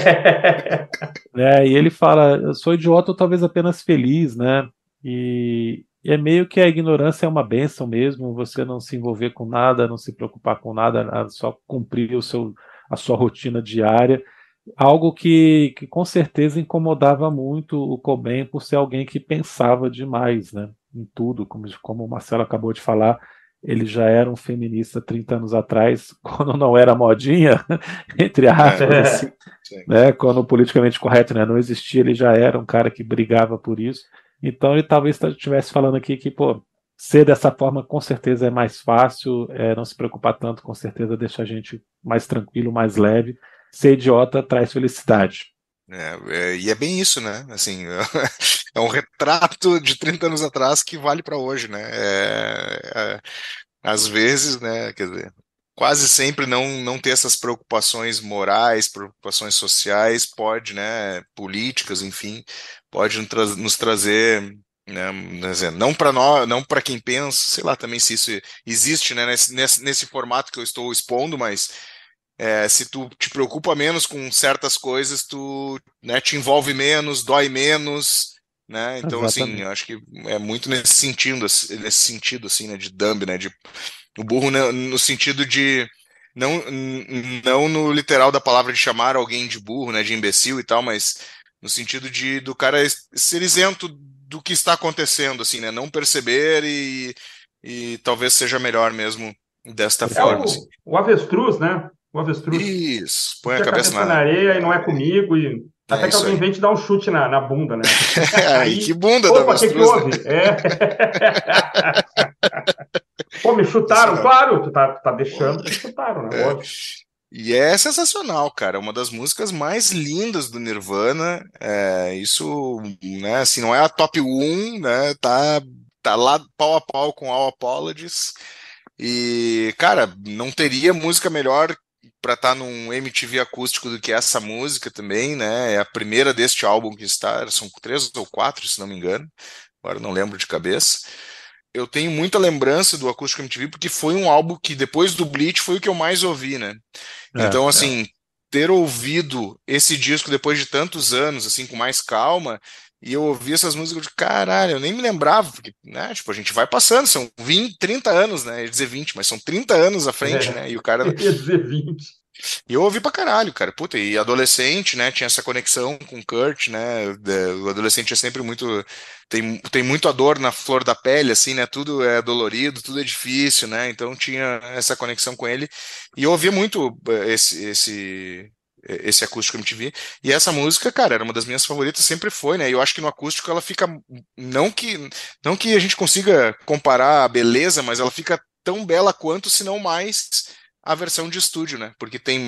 é, e ele fala, eu sou idiota ou talvez apenas feliz, né? E, e é meio que a ignorância é uma benção mesmo, você não se envolver com nada, não se preocupar com nada, só cumprir o seu, a sua rotina diária. Algo que, que com certeza incomodava muito o Cobain por ser alguém que pensava demais, né? Em tudo, como, como o Marcelo acabou de falar, ele já era um feminista 30 anos atrás, quando não era modinha, entre aspas, é, assim, né, quando politicamente correto né, não existia, ele já era um cara que brigava por isso. Então ele talvez estivesse falando aqui que, pô, ser dessa forma com certeza é mais fácil, é, não se preocupar tanto, com certeza deixa a gente mais tranquilo, mais leve. Ser idiota traz felicidade. É, é, e é bem isso, né? Assim, é um retrato de 30 anos atrás que vale para hoje, né? É, é, às vezes, né? Quer dizer, quase sempre não, não ter essas preocupações morais, preocupações sociais, pode, né? Políticas, enfim, pode nos, tra nos trazer né, não para nós, não para quem pensa, sei lá também se isso existe, né, nesse, nesse, nesse formato que eu estou expondo, mas é, se tu te preocupa menos com certas coisas, tu né, te envolve menos, dói menos, né? Então, assim, Exatamente. assim, eu acho que é muito nesse sentido, nesse sentido, assim, né, de dumb, né, de o burro no, no sentido de não, não no literal da palavra de chamar alguém de burro, né, de imbecil e tal, mas no sentido de do cara ser isento do que está acontecendo, assim, né, não perceber e, e talvez seja melhor mesmo desta é forma. O, assim. o avestruz, né? O avestruz. Isso, põe a cabeça, a cabeça na... na... areia e não é comigo. E... É Até que alguém aí. vem te dar um chute na, na bunda, né? aí, que bunda opa, da avestruz. que, que houve? Né? É. Pô, me chutaram, isso, claro, tu tá, tá deixando que chutaram, né? É. E é sensacional, cara. Uma das músicas mais lindas do Nirvana. É, isso, né, assim, não é a top 1, né? Tá, tá lá pau a pau com All Apologies. E, cara, não teria música melhor para estar tá num MTV acústico do que essa música também, né? É a primeira deste álbum que está, são três ou quatro, se não me engano, agora não lembro de cabeça. Eu tenho muita lembrança do Acústico MTV porque foi um álbum que depois do Bleach foi o que eu mais ouvi, né? É, então, assim, é. ter ouvido esse disco depois de tantos anos, assim, com mais calma, e eu ouvi essas músicas de caralho, eu nem me lembrava, porque, né, tipo, a gente vai passando, são 20, 30 anos, né? Eu ia dizer 20, mas são 30 anos à frente, é, né? E o cara. Eu ia dizer 20. E eu ouvi pra caralho, cara. Puta, e adolescente, né? Tinha essa conexão com o Kurt, né? O adolescente é sempre muito. Tem, tem muito a dor na flor da pele, assim, né? Tudo é dolorido, tudo é difícil, né? Então tinha essa conexão com ele. E eu ouvia muito eh, esse, esse, esse acústico MTV. E essa música, cara, era uma das minhas favoritas, sempre foi, né? E eu acho que no acústico ela fica. Não que, não que a gente consiga comparar a beleza, mas ela fica tão bela quanto, se não mais, a versão de estúdio, né? Porque tem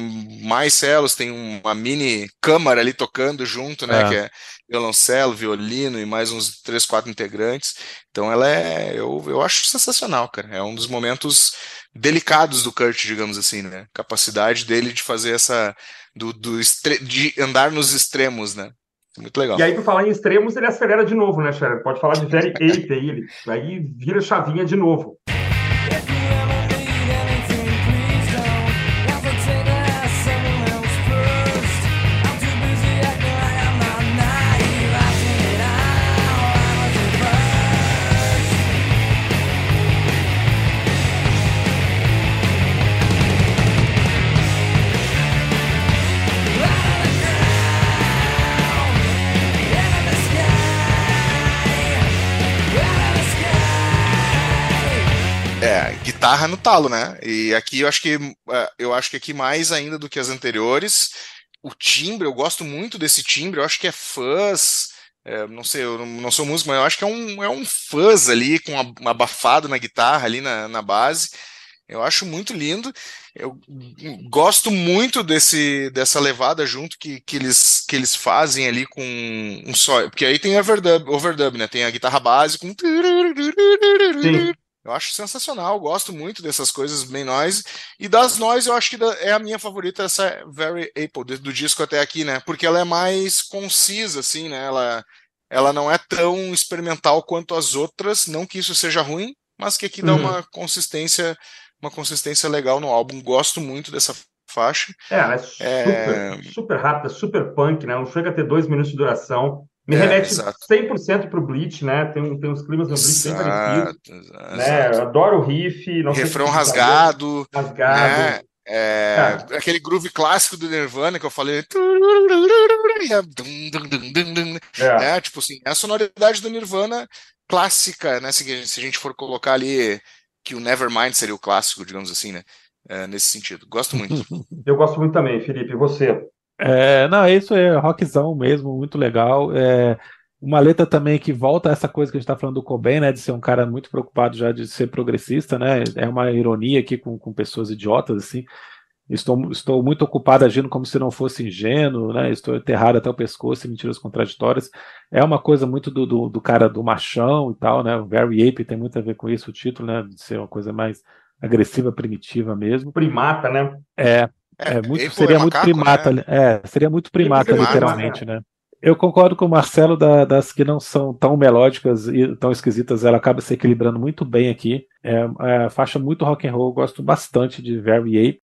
mais celos, tem uma mini câmara ali tocando junto, né? É. Que é violoncelo, violino e mais uns três, quatro integrantes. Então ela é. Eu, eu acho sensacional, cara. É um dos momentos delicados do Kurt, digamos assim, né? Capacidade dele de fazer essa do, do de andar nos extremos, né? Muito legal. E aí, por falar em extremos, ele acelera de novo, né, Sharon? Pode falar de Very 8 aí, ele aí vira chavinha de novo. Guitarra no talo, né? E aqui eu acho que é, eu acho que aqui mais ainda do que as anteriores, o timbre, eu gosto muito desse timbre, eu acho que é fuzz, é, não sei, eu não sou músico, mas eu acho que é um, é um fuzz ali, com um abafado na guitarra ali na, na base. Eu acho muito lindo. Eu gosto muito desse, dessa levada junto que, que, eles, que eles fazem ali com um só. Porque aí tem overdub, overdub, né? Tem a guitarra base com. Sim. Eu acho sensacional, gosto muito dessas coisas bem noise. E das noise, eu acho que é a minha favorita, essa Very Apple, do disco até aqui, né? Porque ela é mais concisa, assim, né? Ela, ela não é tão experimental quanto as outras, não que isso seja ruim, mas que aqui dá uhum. uma consistência uma consistência legal no álbum. Gosto muito dessa faixa. É, ela é super, é... super rápida, super punk, né? Não chega a ter dois minutos de duração. Me é, remete exato. 100% para o Bleach, né? Tem, tem uns climas no Bleach exato, bem parecidos. Exato, né? Eu adoro o riff. Não Refrão rasgado. Rasgado. Né? É, é. Aquele groove clássico do Nirvana que eu falei. É. é. tipo assim, é a sonoridade do Nirvana clássica, né? Se, se a gente for colocar ali que o Nevermind seria o clássico, digamos assim, né? É, nesse sentido. Gosto muito. Eu gosto muito também, Felipe. E você? É, não, isso é rockzão mesmo, muito legal. É, uma letra também que volta a essa coisa que a gente está falando do Cobain, né? De ser um cara muito preocupado já de ser progressista, né? É uma ironia aqui com, com pessoas idiotas, assim. Estou, estou muito ocupado agindo como se não fosse ingênuo, né? Estou enterrado até o pescoço em mentiras contraditórias. É uma coisa muito do, do, do, cara do machão e tal, né? O Gary Ape tem muito a ver com isso, o título, né? De ser uma coisa mais agressiva, primitiva mesmo. Primata, né? É, é, é muito, seria é macaco, muito primata, né? é, seria muito primata, primata literalmente, né? Eu concordo com o Marcelo da, das que não são tão melódicas e tão esquisitas, ela acaba se equilibrando muito bem aqui. É, é faixa muito rock and roll, gosto bastante de Very Ape.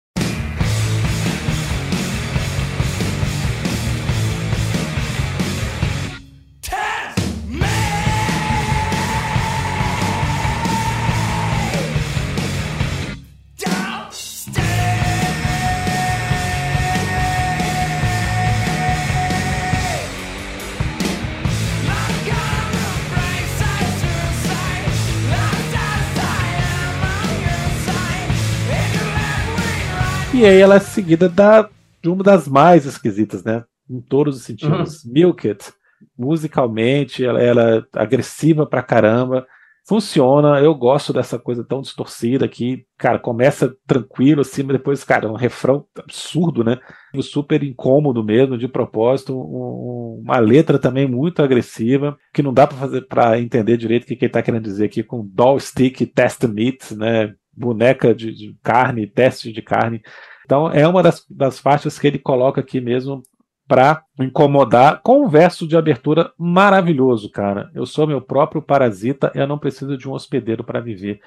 E aí ela é seguida da, de uma das mais esquisitas, né? Em todos os sentidos. Uhum. Milk It, musicalmente, ela, ela é agressiva pra caramba. Funciona, eu gosto dessa coisa tão distorcida que, cara, começa tranquilo assim, mas depois, cara, um refrão absurdo, né? Super incômodo mesmo, de propósito, um, uma letra também muito agressiva, que não dá para fazer para entender direito o que, que ele tá querendo dizer aqui com doll stick, test meat, né? Boneca de, de carne, teste de carne. Então é uma das, das faixas que ele coloca aqui mesmo para incomodar, com um verso de abertura maravilhoso, cara. Eu sou meu próprio parasita, eu não preciso de um hospedeiro para viver.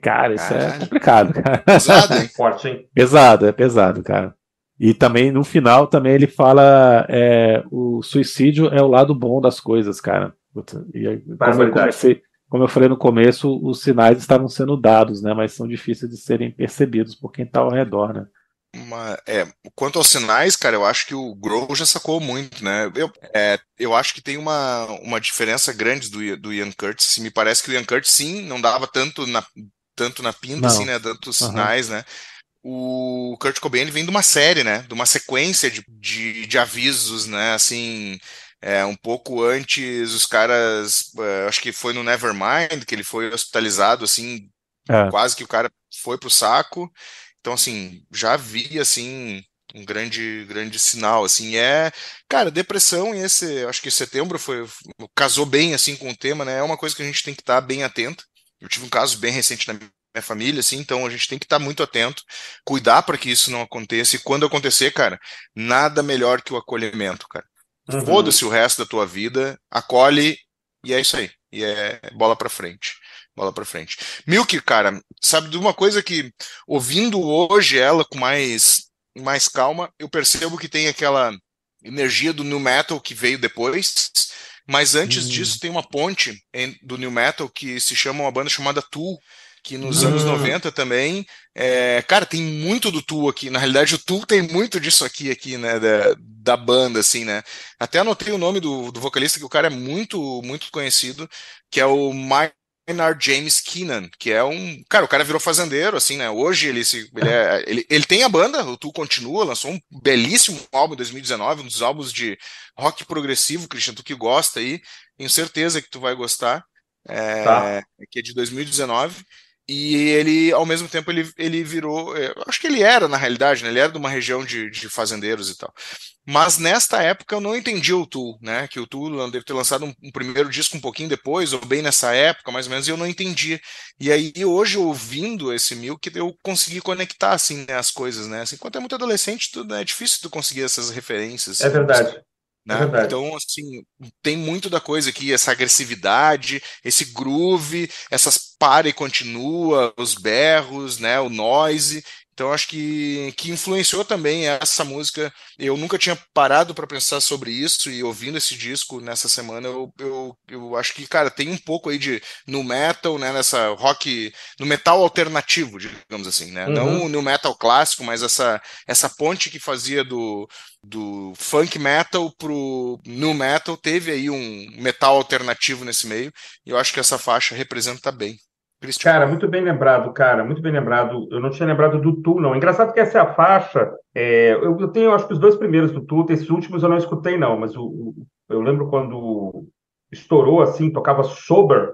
Cara, isso é Caralho. é complicado, cara. Pesado, hein? Forte, hein? Pesado, é pesado, cara. E também no final também ele fala é, o suicídio é o lado bom das coisas, cara. E como eu, comecei, como eu falei no começo, os sinais estavam sendo dados, né? Mas são difíceis de serem percebidos por quem está ao redor, né? Uma, é, quanto aos sinais, cara, eu acho que o Grohl já sacou muito, né? Eu, é, eu acho que tem uma, uma diferença grande do, do Ian Curtis. Me parece que o Ian Curtis, sim, não dava tanto na, tanto na pinta, não. assim, né? Tantos uhum. sinais, né? O Kurt Cobain ele vem de uma série, né? De uma sequência de, de, de avisos, né? Assim, é, um pouco antes, os caras, uh, acho que foi no Nevermind que ele foi hospitalizado, assim, é. quase que o cara foi pro saco. Então, assim, já vi, assim, um grande grande sinal, assim, é, cara, depressão e esse, acho que setembro foi, casou bem, assim, com o tema, né, é uma coisa que a gente tem que estar bem atento. Eu tive um caso bem recente na minha família, assim, então a gente tem que estar muito atento, cuidar para que isso não aconteça, e quando acontecer, cara, nada melhor que o acolhimento, cara. Uhum. Foda-se o resto da tua vida, acolhe, e é isso aí, e é bola para frente bola para frente. Milk, cara, sabe de uma coisa que ouvindo hoje ela com mais mais calma, eu percebo que tem aquela energia do new metal que veio depois, mas antes hum. disso tem uma ponte do new metal que se chama uma banda chamada Tool, que nos hum. anos 90 também, é, cara, tem muito do Tool aqui. Na realidade, o Tool tem muito disso aqui, aqui, né, da, da banda, assim, né. Até anotei o nome do, do vocalista, que o cara é muito, muito conhecido, que é o Mike Maynard James Keenan, que é um. Cara, o cara virou fazendeiro, assim, né? Hoje ele se. Ele, é, ele, ele tem a banda, o Tu continua, lançou um belíssimo álbum em 2019, um dos álbuns de rock progressivo, Christian, tu que gosta aí, tenho certeza que tu vai gostar. É, tá. Que é de 2019. E ele, ao mesmo tempo, ele, ele virou. É, acho que ele era, na realidade, né? Ele era de uma região de, de fazendeiros e tal. Mas nesta época eu não entendi o Tool, né? Que o Tool deve ter lançado um, um, primeiro disco um pouquinho depois, ou bem nessa época, mais ou menos, e eu não entendi. E aí, hoje, ouvindo esse Milk, eu consegui conectar, assim, né, as coisas, né? Assim, quando é muito adolescente, tudo, né, é difícil tu conseguir essas referências. É verdade. Né? É então, assim, tem muito da coisa aqui, essa agressividade, esse groove, essas para e continua, os berros, né, o noise. Então acho que, que influenciou também essa música. Eu nunca tinha parado para pensar sobre isso e ouvindo esse disco nessa semana, eu, eu, eu acho que, cara, tem um pouco aí de no metal, né, nessa rock, no metal alternativo, digamos assim, né? Uhum. Não no metal clássico, mas essa, essa ponte que fazia do, do funk metal pro new metal, teve aí um metal alternativo nesse meio, e eu acho que essa faixa representa bem. Cristian. Cara, muito bem lembrado, cara, muito bem lembrado. Eu não tinha lembrado do Tu, não. Engraçado que essa é a faixa. É, eu, eu, tenho, acho que os dois primeiros do Tu, esses últimos eu não escutei, não, mas o, o, eu lembro quando estourou assim, tocava Sober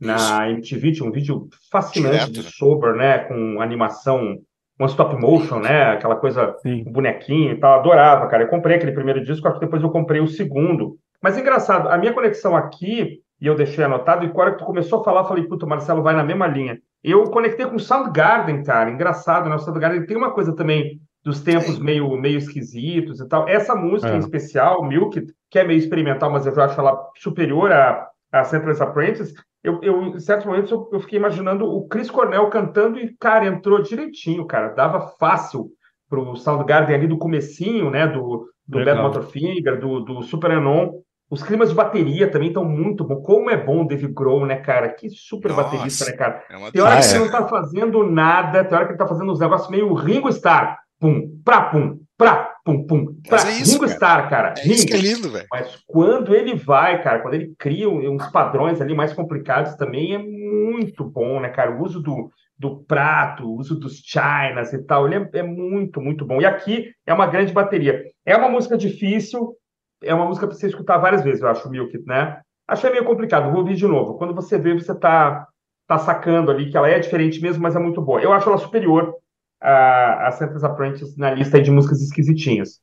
na Isso. MTV, tinha um vídeo fascinante Direto, de né? Sober, né? Com animação, uma stop motion, né? Aquela coisa, um bonequinho e tal. Adorava, cara. Eu comprei aquele primeiro disco, acho que depois eu comprei o segundo. Mas engraçado, a minha conexão aqui e eu deixei anotado, e quando tu começou a falar, eu falei, puta, Marcelo vai na mesma linha. Eu conectei com o Soundgarden, cara, engraçado, né? O Soundgarden tem uma coisa também dos tempos meio, meio esquisitos e tal. Essa música é. em especial, Milk, que é meio experimental, mas eu acho ela superior a, a Central Apprentice, eu, eu, em certos momentos eu, eu, fiquei imaginando o Chris Cornell cantando e, cara, entrou direitinho, cara, dava fácil pro Soundgarden ali do comecinho, né, do, do Bad Motorfinger, do, do Super Anon, os climas de bateria também estão muito bom. Como é bom o Dave Grohl, né, cara? Que super Nossa, baterista, né, cara? É tem hora que ele não tá fazendo nada, tem hora que ele tá fazendo uns negócios meio Ringo Starr. Pum, pra, pum, pra, pum, pum. Pra. É isso, Ringo cara. Starr, cara. É Ringo. isso que é lindo, velho. Mas quando ele vai, cara, quando ele cria uns padrões ali mais complicados também, é muito bom, né, cara? O uso do, do prato, o uso dos chinas e tal, ele é, é muito, muito bom. E aqui é uma grande bateria. É uma música difícil, é uma música para você escutar várias vezes, eu acho, Milk, né? Achei meio complicado, vou ouvir de novo. Quando você vê, você tá, tá sacando ali que ela é diferente mesmo, mas é muito boa. Eu acho ela superior a, a Santa's Apprentice na lista de músicas esquisitinhas.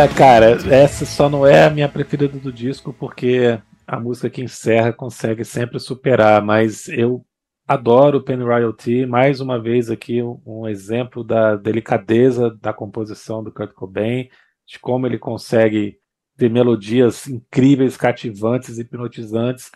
É, cara, essa só não é a minha preferida do disco, porque a música que encerra consegue sempre superar, mas eu adoro Penny Royalty, mais uma vez aqui um, um exemplo da delicadeza da composição do Kurt Cobain, de como ele consegue ter melodias incríveis, cativantes, hipnotizantes,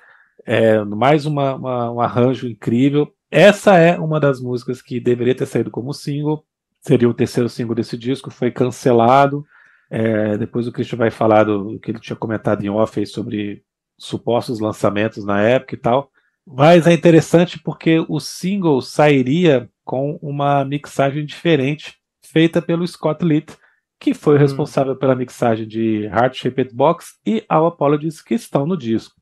é, mais uma, uma, um arranjo incrível. Essa é uma das músicas que deveria ter saído como single, seria o terceiro single desse disco, foi cancelado. É, depois o Christian vai falar do que ele tinha comentado em off sobre supostos lançamentos na época e tal. Mas é interessante porque o single sairia com uma mixagem diferente feita pelo Scott Litt, que foi hum. responsável pela mixagem de Heart Shaped Box e All Apologies que estão no disco.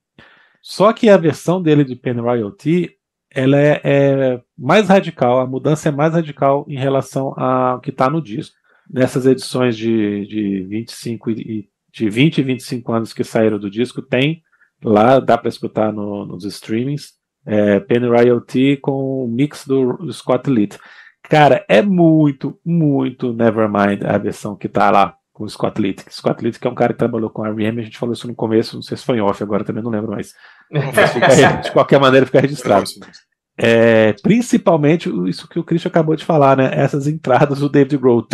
Só que a versão dele de Pen Royalty ela é, é mais radical, a mudança é mais radical em relação ao que está no disco nessas edições de, de 25 e de 20 e 25 anos que saíram do disco, tem lá, dá para escutar no, nos streamings, é, Penny Royalty com o mix do, do Scott Litt. Cara, é muito, muito Nevermind a versão que tá lá com o Scott Litt. Scott Litt, que é um cara que trabalhou com a R.E.M., a gente falou isso no começo, não sei se foi em off agora, também não lembro mais. Mas de qualquer maneira fica registrado. É, principalmente isso que o Christian acabou de falar, né? Essas entradas do David Grohl.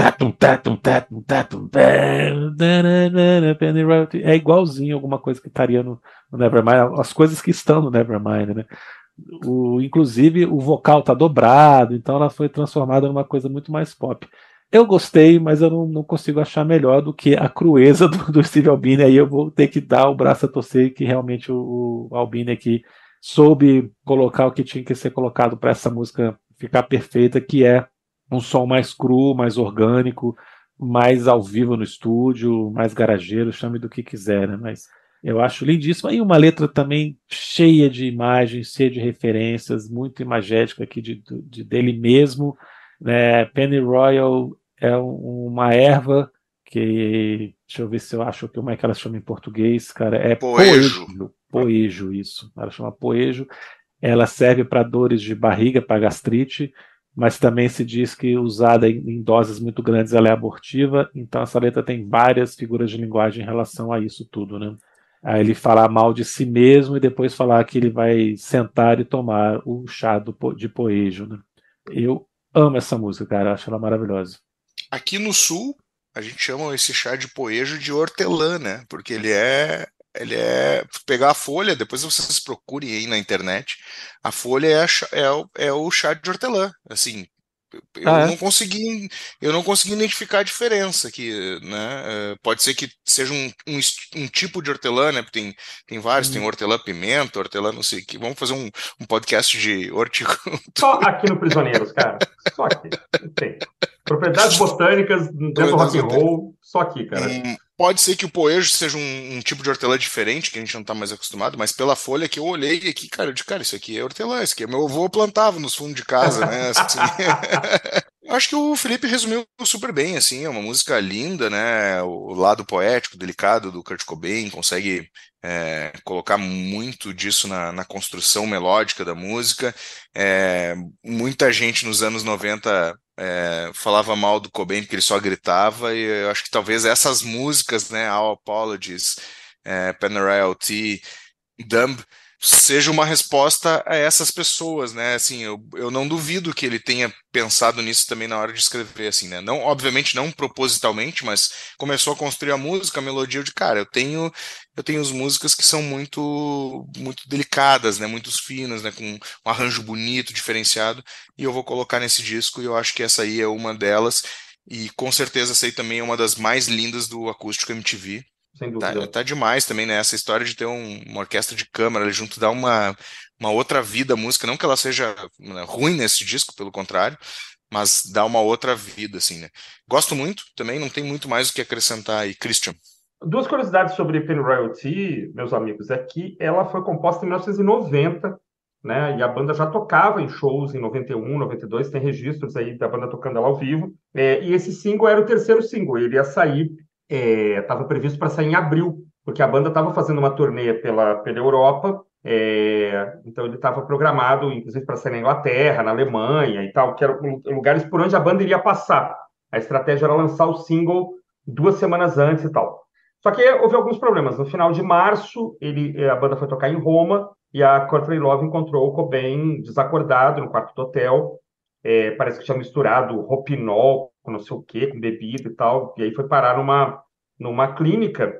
É igualzinho alguma coisa que estaria no, no Nevermind, as coisas que estão no Nevermind, né? O, inclusive o vocal tá dobrado, então ela foi transformada numa coisa muito mais pop. Eu gostei, mas eu não, não consigo achar melhor do que a crueza do, do Steve Albini. Aí eu vou ter que dar o braço a torcer que realmente o, o Albini aqui soube colocar o que tinha que ser colocado para essa música ficar perfeita, que é um som mais cru, mais orgânico, mais ao vivo no estúdio, mais garageiro, chame do que quiser, né? Mas eu acho lindíssimo. E uma letra também cheia de imagens, cheia de referências, muito imagética aqui de, de dele mesmo. Né? Penny Royal é uma erva que. Deixa eu ver se eu acho como é que ela chama em português, cara. É poejo. Poejo, poejo isso. Ela chama poejo. Ela serve para dores de barriga, para gastrite, mas também se diz que usada em, doses muito grandes ela é abortiva. Então essa letra tem várias figuras de linguagem em relação a isso tudo, né? Aí ele falar mal de si mesmo e depois falar que ele vai sentar e tomar o chá do, de poejo, né? Eu amo essa música, cara, acho ela maravilhosa. Aqui no sul, a gente chama esse chá de poejo de hortelã, né? Porque ele é ele é pegar a folha, depois vocês procurem aí na internet. A folha é, a, é, é o chá de hortelã, assim, eu ah, é? não consegui eu não consegui identificar a diferença aqui né é, pode ser que seja um, um, um, tipo de hortelã né tem tem vários hum. tem hortelã pimenta hortelã não sei que vamos fazer um, um podcast de horticultura só aqui no prisioneiros cara só aqui tem propriedades botânicas dentro do rock and roll só aqui cara hum, Pode ser que o poejo seja um, um, tipo de hortelã diferente, que a gente não está mais acostumado, mas pela folha que eu olhei aqui, cara, de cara, isso aqui é hortelã, isso aqui é meu avô plantava nos fundos de casa, né? Assim, acho que o Felipe resumiu super bem, assim, é uma música linda, né? O lado poético, delicado do Kurt Cobain consegue é, colocar muito disso na, na, construção melódica da música. É, muita gente nos anos 90 é, falava mal do Cobain porque ele só gritava, e eu acho que talvez essas músicas, né, All Apologies, é, Panerai T, Dumb, seja uma resposta a essas pessoas, né? Assim, eu, eu não duvido que ele tenha pensado nisso também na hora de escrever, assim, né? Não, obviamente não propositalmente, mas começou a construir a música, a melodia de cara. Eu tenho eu tenho as músicas que são muito muito delicadas, né? Muito finas, né? Com um arranjo bonito, diferenciado, e eu vou colocar nesse disco. E eu acho que essa aí é uma delas. E com certeza essa aí também é uma das mais lindas do acústico MTV sem tá, dúvida. Tá, tá demais também, né? Essa história de ter um, uma orquestra de câmara ali junto dá uma, uma outra vida à música. Não que ela seja né, ruim nesse disco, pelo contrário, mas dá uma outra vida, assim, né? Gosto muito também, não tem muito mais o que acrescentar aí. Christian. Duas curiosidades sobre Penny Royalty, meus amigos, é que ela foi composta em 1990, né? E a banda já tocava em shows em 91, 92, tem registros aí da banda tocando ela ao vivo. É, e esse single era o terceiro single, ele ia sair estava é, previsto para sair em abril, porque a banda estava fazendo uma turnê pela, pela Europa, é, então ele estava programado, inclusive, para sair na Inglaterra, na Alemanha e tal, que eram lugares por onde a banda iria passar. A estratégia era lançar o single duas semanas antes e tal. Só que houve alguns problemas. No final de março, ele, a banda foi tocar em Roma e a Courtney Love encontrou o Cobain desacordado no quarto do hotel. É, parece que tinha misturado ropinol com não sei o quê, com bebida e tal, e aí foi parar numa, numa clínica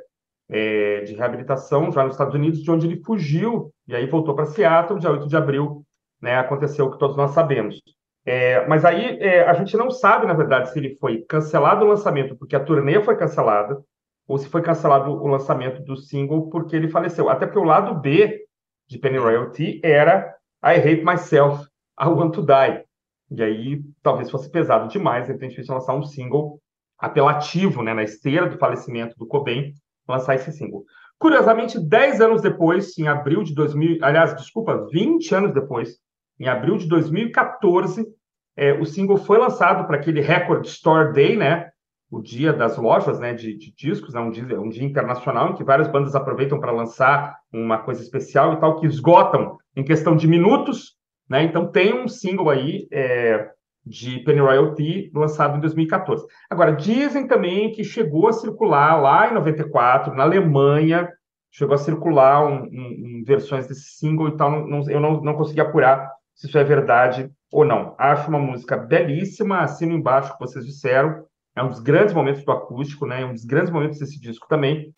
é, de reabilitação já nos Estados Unidos, de onde ele fugiu, e aí voltou para Seattle, dia 8 de abril, né, aconteceu o que todos nós sabemos. É, mas aí é, a gente não sabe, na verdade, se ele foi cancelado o lançamento porque a turnê foi cancelada, ou se foi cancelado o lançamento do single porque ele faleceu. Até porque o lado B de Penny Royalty era I Hate Myself, I Want to Die. E aí talvez fosse pesado demais, de repente, lançar um single apelativo, né, na esteira do falecimento do Cobain, lançar esse single. Curiosamente, 10 anos depois, em abril de 2000, aliás, desculpa, 20 anos depois, em abril de 2014, é, o single foi lançado para aquele Record Store Day, né, o dia das lojas né, de, de discos, é um dia, um dia internacional em que várias bandas aproveitam para lançar uma coisa especial e tal, que esgotam em questão de minutos, né? Então tem um single aí é, de Penny Royalty lançado em 2014. Agora, dizem também que chegou a circular lá em 94, na Alemanha, chegou a circular um, um, um versões desse single e tal. Não, não, eu não, não consegui apurar se isso é verdade ou não. Acho uma música belíssima, assino embaixo o que vocês disseram. É um dos grandes momentos do acústico, né? É um dos grandes momentos desse disco também.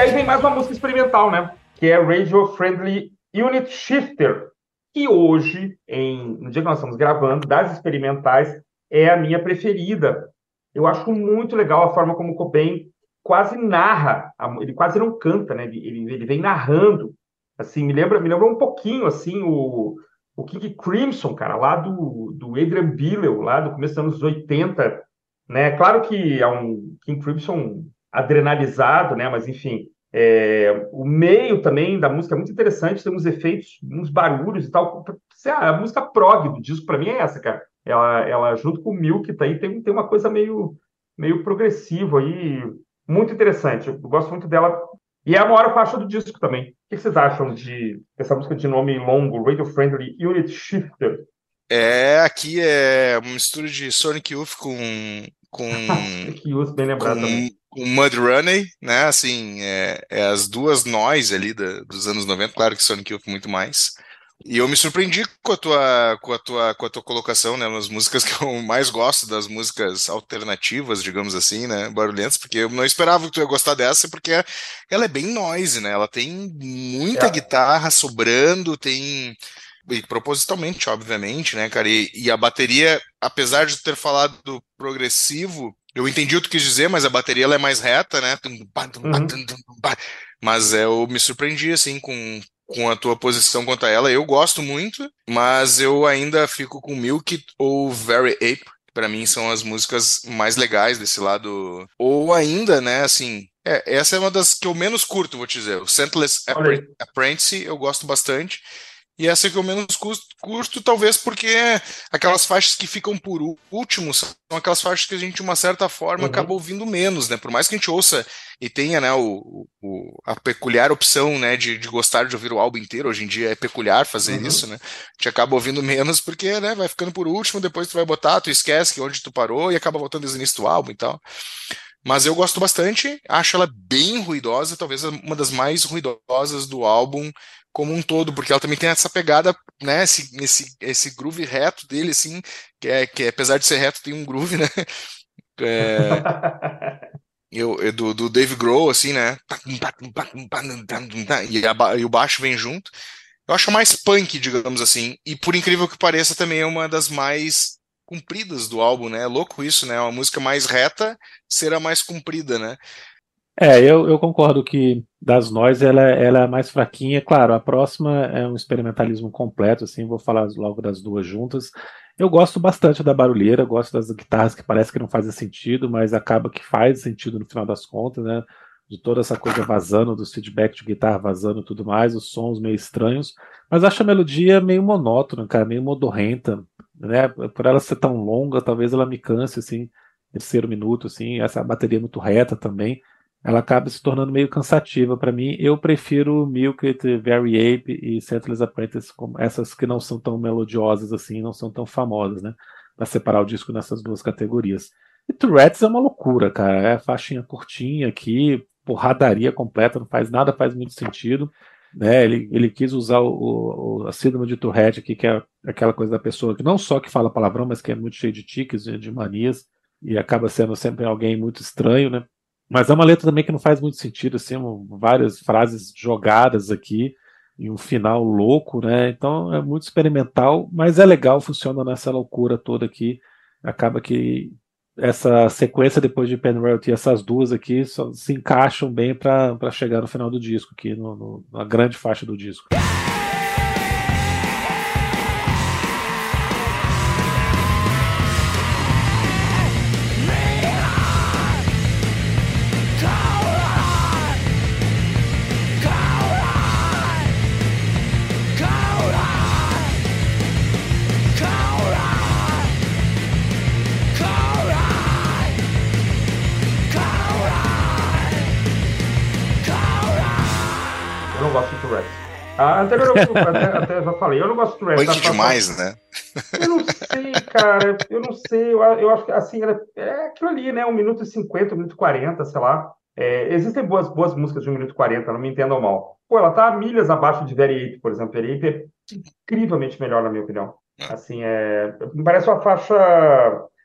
E aí vem mais uma música experimental, né? Que é Radio Friendly Unit Shifter, que hoje, em, no dia que nós estamos gravando, das experimentais, é a minha preferida. Eu acho muito legal a forma como o Cobain quase narra, ele quase não canta, né? Ele, ele vem narrando. Assim, me lembra, me lembra um pouquinho assim o, o King Crimson, cara, lá do, do Adrian Billel, lá do começo dos anos 80, né? Claro que é um King Crimson adrenalizado, né? Mas enfim, é, o meio também da música é muito interessante, tem uns efeitos, uns barulhos e tal. A música prog do disco, para mim, é essa, cara. Ela, ela junto com o Milk, tá aí, tem, tem uma coisa meio, meio progressiva aí, muito interessante. Eu gosto muito dela. E é a maior faixa do disco também. O que vocês acham de dessa música de nome longo, Radio Friendly Unit Shifter? É, aqui é uma mistura de Sonic Youth com. com Sonic Youth, bem lembrado com, também. Com Mud Running, né? Assim, é, é as duas nós ali da, dos anos 90, claro que Sonic Youth muito mais. E eu me surpreendi com a tua, com a tua, com a tua colocação, né, nas músicas que eu mais gosto, das músicas alternativas, digamos assim, né, barulhentas, porque eu não esperava que tu ia gostar dessa, porque ela é bem noise, né, ela tem muita é. guitarra sobrando, tem e propositalmente, obviamente, né, cara, e, e, a bateria, apesar de ter falado progressivo, eu entendi o que tu quis dizer, mas a bateria ela é mais reta, né, uhum. mas eu me surpreendi, assim, com, com a tua posição quanto a ela. Eu gosto muito, mas eu ainda fico com Milk ou Very Ape. Para mim são as músicas mais legais desse lado. Ou ainda, né, assim, é, essa é uma das que eu menos curto, vou te dizer. O Scentless Apprentice eu gosto bastante. E essa que eu menos curto, talvez porque aquelas faixas que ficam por último são aquelas faixas que a gente, de uma certa forma, uhum. acaba ouvindo menos, né? Por mais que a gente ouça e tenha né, o, o a peculiar opção né, de, de, gostar de ouvir o álbum inteiro, hoje em dia é peculiar fazer uhum. isso, né? A gente acaba ouvindo menos porque né, vai ficando por último, depois tu vai botar, tu esquece que onde tu parou e acaba voltando desde o início do álbum e tal. Mas eu gosto bastante, acho ela bem ruidosa, talvez uma das mais ruidosas do álbum como um todo, porque ela também tem essa pegada, né, esse, esse, esse groove reto dele, assim, que, é, que apesar de ser reto, tem um groove, né, é, eu, do, do Dave Grohl, assim, né, e, a, e o baixo vem junto, eu acho mais punk, digamos assim, e por incrível que pareça, também é uma das mais compridas do álbum, né, é louco isso, né, uma música mais reta será mais comprida, né, é, eu, eu concordo que das nós ela, ela é mais fraquinha. Claro, a próxima é um experimentalismo completo, assim, vou falar logo das duas juntas. Eu gosto bastante da barulheira, gosto das guitarras que parece que não fazem sentido, mas acaba que faz sentido no final das contas, né? De toda essa coisa vazando, dos feedback de guitarra vazando e tudo mais, os sons meio estranhos. Mas acho a melodia meio monótona, cara, meio modorrenta, né? Por ela ser tão longa, talvez ela me canse, assim, terceiro minuto, assim, essa bateria é muito reta também ela acaba se tornando meio cansativa para mim. Eu prefiro Milk, Very Ape e Sentinel's Apprentice, como essas que não são tão melodiosas assim, não são tão famosas, né? Para separar o disco nessas duas categorias. E Tourette's é uma loucura, cara. É faixinha curtinha aqui, porradaria completa, não faz nada, faz muito sentido. Né? Ele, ele quis usar o, o, a síndrome de Tourette aqui, que é aquela coisa da pessoa que não só que fala palavrão, mas que é muito cheio de tiques, de manias, e acaba sendo sempre alguém muito estranho, né? Mas é uma letra também que não faz muito sentido, assim, várias frases jogadas aqui e um final louco, né? Então é muito experimental, mas é legal, funciona nessa loucura toda aqui. Acaba que essa sequência depois de Penrose e essas duas aqui só se encaixam bem para chegar no final do disco, aqui no, no, na grande faixa do disco. Anterior eu até, até, já falei, eu não gosto do Red. Punk demais, né? Eu não sei, cara, eu não sei, eu, eu acho que assim, é aquilo ali, né? 1 minuto e 50, 1 minuto e 40, sei lá. É, existem boas, boas músicas de 1 minuto e 40, não me entendam mal. Pô, ela tá milhas abaixo de Very Ape, por exemplo. Very Ape é incrivelmente melhor, na minha opinião. É. Assim, é, me parece uma faixa.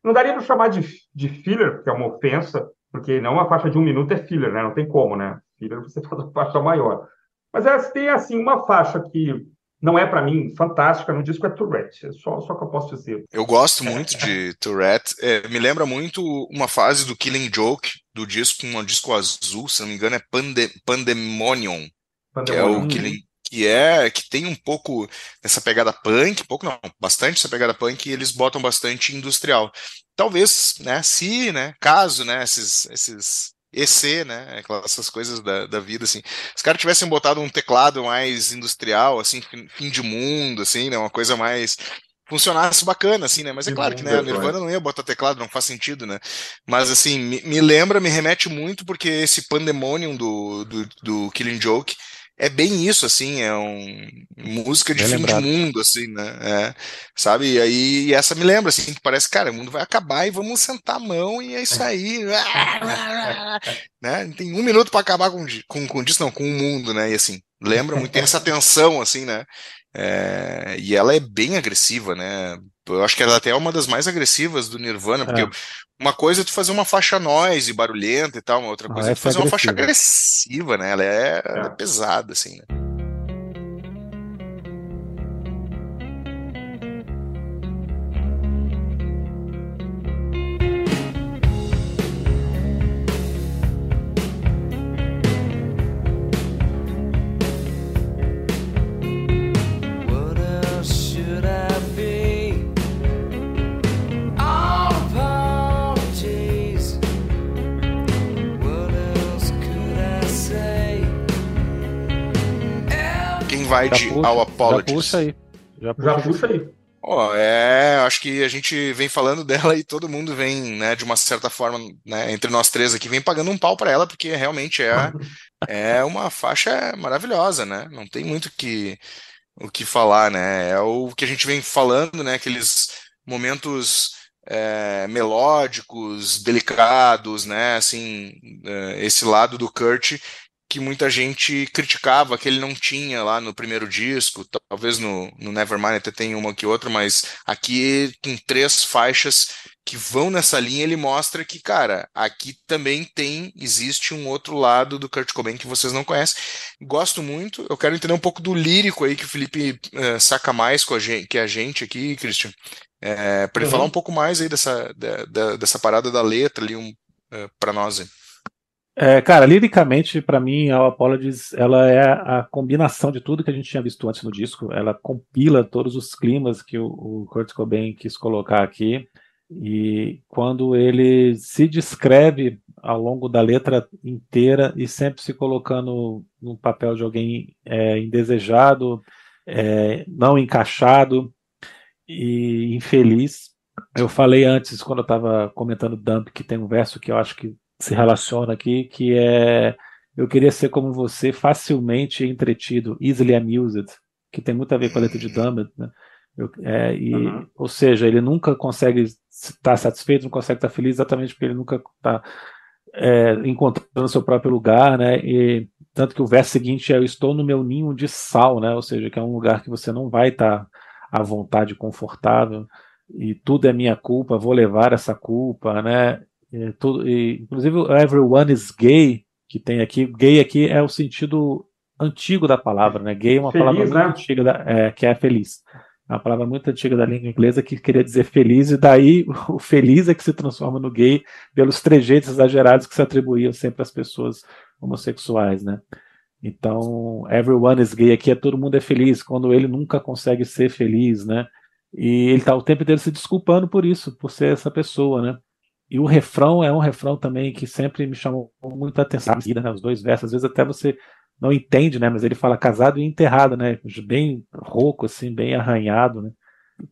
Não daria para chamar de, de filler, porque é uma ofensa, porque não uma faixa de um minuto é filler, né? Não tem como, né? Thriller você faz a faixa maior. Mas é, tem, assim, uma faixa que não é para mim fantástica no disco é Tourette, é só, só que eu posso dizer. Eu gosto muito de Tourette, é, me lembra muito uma fase do Killing Joke do disco, um disco azul, se não me engano é Pande Pandemonium, Pandemonium, que é o Killing, que é que tem um pouco essa pegada punk, pouco não, bastante essa pegada punk e eles botam bastante industrial. Talvez, né, se, né, caso, né, esses, esses EC, né? Essas coisas da, da vida, assim. Se os caras tivessem botado um teclado mais industrial, assim, fim de mundo, assim, né? Uma coisa mais funcionasse bacana, assim, né? Mas é claro que, né, a Nirvana não ia botar teclado, não faz sentido, né? Mas, assim, me, me lembra, me remete muito, porque esse pandemonium do, do, do Killing Joke é bem isso, assim, é um música de bem fim lembrado. de mundo, assim, né? É, sabe? E aí e essa me lembra, assim, que parece, cara, o mundo vai acabar e vamos sentar a mão e é isso aí. né? Tem um minuto para acabar com, com, com isso, não, com o mundo, né? E assim, lembra muito, tem essa tensão, assim, né? É, e ela é bem agressiva, né? Eu acho que ela até é uma das mais agressivas do Nirvana, porque é. uma coisa é tu fazer uma faixa noise, barulhenta e tal, uma outra coisa ah, é tu fazer uma faixa agressiva, né? Ela é, ela é, é. pesada, assim, né? Vai de puxa, All Apologies. Já puxa aí. Já puxa, já puxa aí. Oh, é, acho que a gente vem falando dela e todo mundo vem, né, de uma certa forma, né, entre nós três aqui, vem pagando um pau para ela, porque realmente é, é uma faixa maravilhosa, né? Não tem muito que, o que falar, né? É o que a gente vem falando, né? Aqueles momentos é, melódicos, delicados, né? Assim, é, esse lado do Kurt que muita gente criticava que ele não tinha lá no primeiro disco, talvez no, no Nevermind até tem uma que outra, mas aqui com três faixas que vão nessa linha, ele mostra que, cara, aqui também tem, existe um outro lado do Kurt Cobain que vocês não conhecem. Gosto muito, eu quero entender um pouco do lírico aí que o Felipe uh, saca mais com a gente, que a gente aqui, Christian. É, para ele uhum. falar um pouco mais aí dessa, da, da, dessa parada da letra ali um, uh, eh, para nós. Aí. É, cara, liricamente, para mim, a Apologies, ela é a combinação de tudo que a gente tinha visto antes no disco. Ela compila todos os climas que o, o Kurt Cobain quis colocar aqui. E quando ele se descreve ao longo da letra inteira e sempre se colocando no papel de alguém é, indesejado, é, não encaixado e infeliz. Eu falei antes, quando eu estava comentando Dump, que tem um verso que eu acho que se relaciona aqui, que é eu queria ser como você, facilmente entretido, easily amused, que tem muito a ver com a letra de Dumbledore, né? Eu, é, e, uhum. Ou seja, ele nunca consegue estar satisfeito, não consegue estar feliz, exatamente porque ele nunca está é, encontrando seu próprio lugar, né? E tanto que o verso seguinte é: Eu estou no meu ninho de sal, né? Ou seja, que é um lugar que você não vai estar à vontade, confortável, e tudo é minha culpa, vou levar essa culpa, né? É, tudo, e, inclusive, everyone is gay, que tem aqui. Gay aqui é o sentido antigo da palavra, né? Gay é uma feliz, palavra muito né? antiga, da, é, que é feliz. É uma palavra muito antiga da língua inglesa que queria dizer feliz, e daí o feliz é que se transforma no gay pelos trejeitos exagerados que se atribuíam sempre às pessoas homossexuais, né? Então, everyone is gay aqui é todo mundo é feliz, quando ele nunca consegue ser feliz, né? E ele está o tempo inteiro se desculpando por isso, por ser essa pessoa, né? E o refrão é um refrão também que sempre me chamou muita atenção, né? Os dois versos, às vezes até você não entende, né? Mas ele fala casado e enterrado, né? Bem rouco, assim, bem arranhado, né?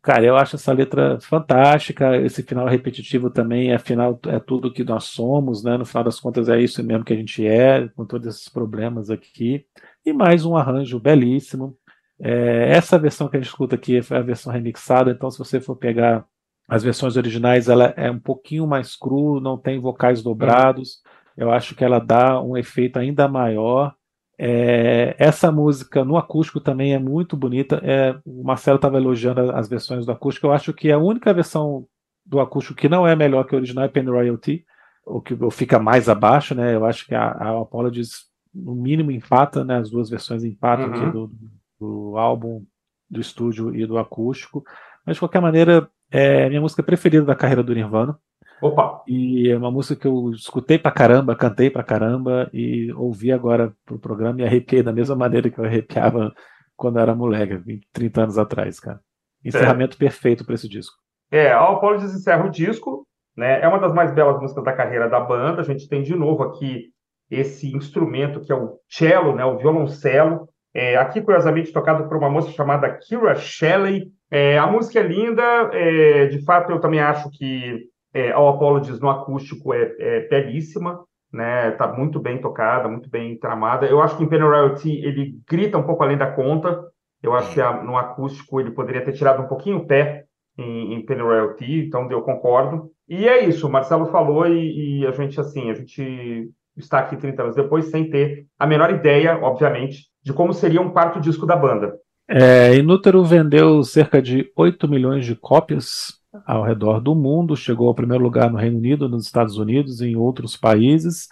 Cara, eu acho essa letra fantástica. Esse final repetitivo também, afinal, é tudo que nós somos, né? No final das contas, é isso mesmo que a gente é, com todos esses problemas aqui. E mais um arranjo belíssimo. É, essa versão que a gente escuta aqui foi a versão remixada, então, se você for pegar as versões originais ela é um pouquinho mais cru, não tem vocais dobrados. Eu acho que ela dá um efeito ainda maior. É, essa música no acústico também é muito bonita. É, o Marcelo estava elogiando as versões do acústico. Eu acho que a única versão do acústico que não é melhor que a original é Pen Royalty, ou que fica mais abaixo, né? Eu acho que a, a Apologies no mínimo empata, né? As duas versões empatam uhum. aqui do, do álbum do estúdio e do acústico. Mas de qualquer maneira, é minha música preferida da carreira do Nirvana. Opa! E é uma música que eu escutei pra caramba, cantei pra caramba e ouvi agora pro programa e arrepiei da mesma maneira que eu arrepiava quando eu era moleque, 20, 30 anos atrás, cara. Encerramento é. perfeito para esse disco. É, a Apologies encerra o disco, né? É uma das mais belas músicas da carreira da banda. A gente tem de novo aqui esse instrumento que é o cello, né? O violoncelo. É, aqui, curiosamente, tocado por uma moça chamada Kira Shelley. É, a música é linda, é, de fato, eu também acho que é, All Apologies no acústico é, é belíssima, né? Tá muito bem tocada, muito bem tramada. Eu acho que em Penny Royalty ele grita um pouco além da conta. Eu acho que a, no acústico ele poderia ter tirado um pouquinho o pé em, em Penny Royalty, então eu concordo. E é isso, o Marcelo falou e, e, a gente, assim, a gente está aqui 30 anos depois sem ter a menor ideia, obviamente, de como seria um quarto disco da banda. É, Inútero vendeu cerca de 8 milhões de cópias ao redor do mundo, chegou ao primeiro lugar no Reino Unido, nos Estados Unidos e em outros países.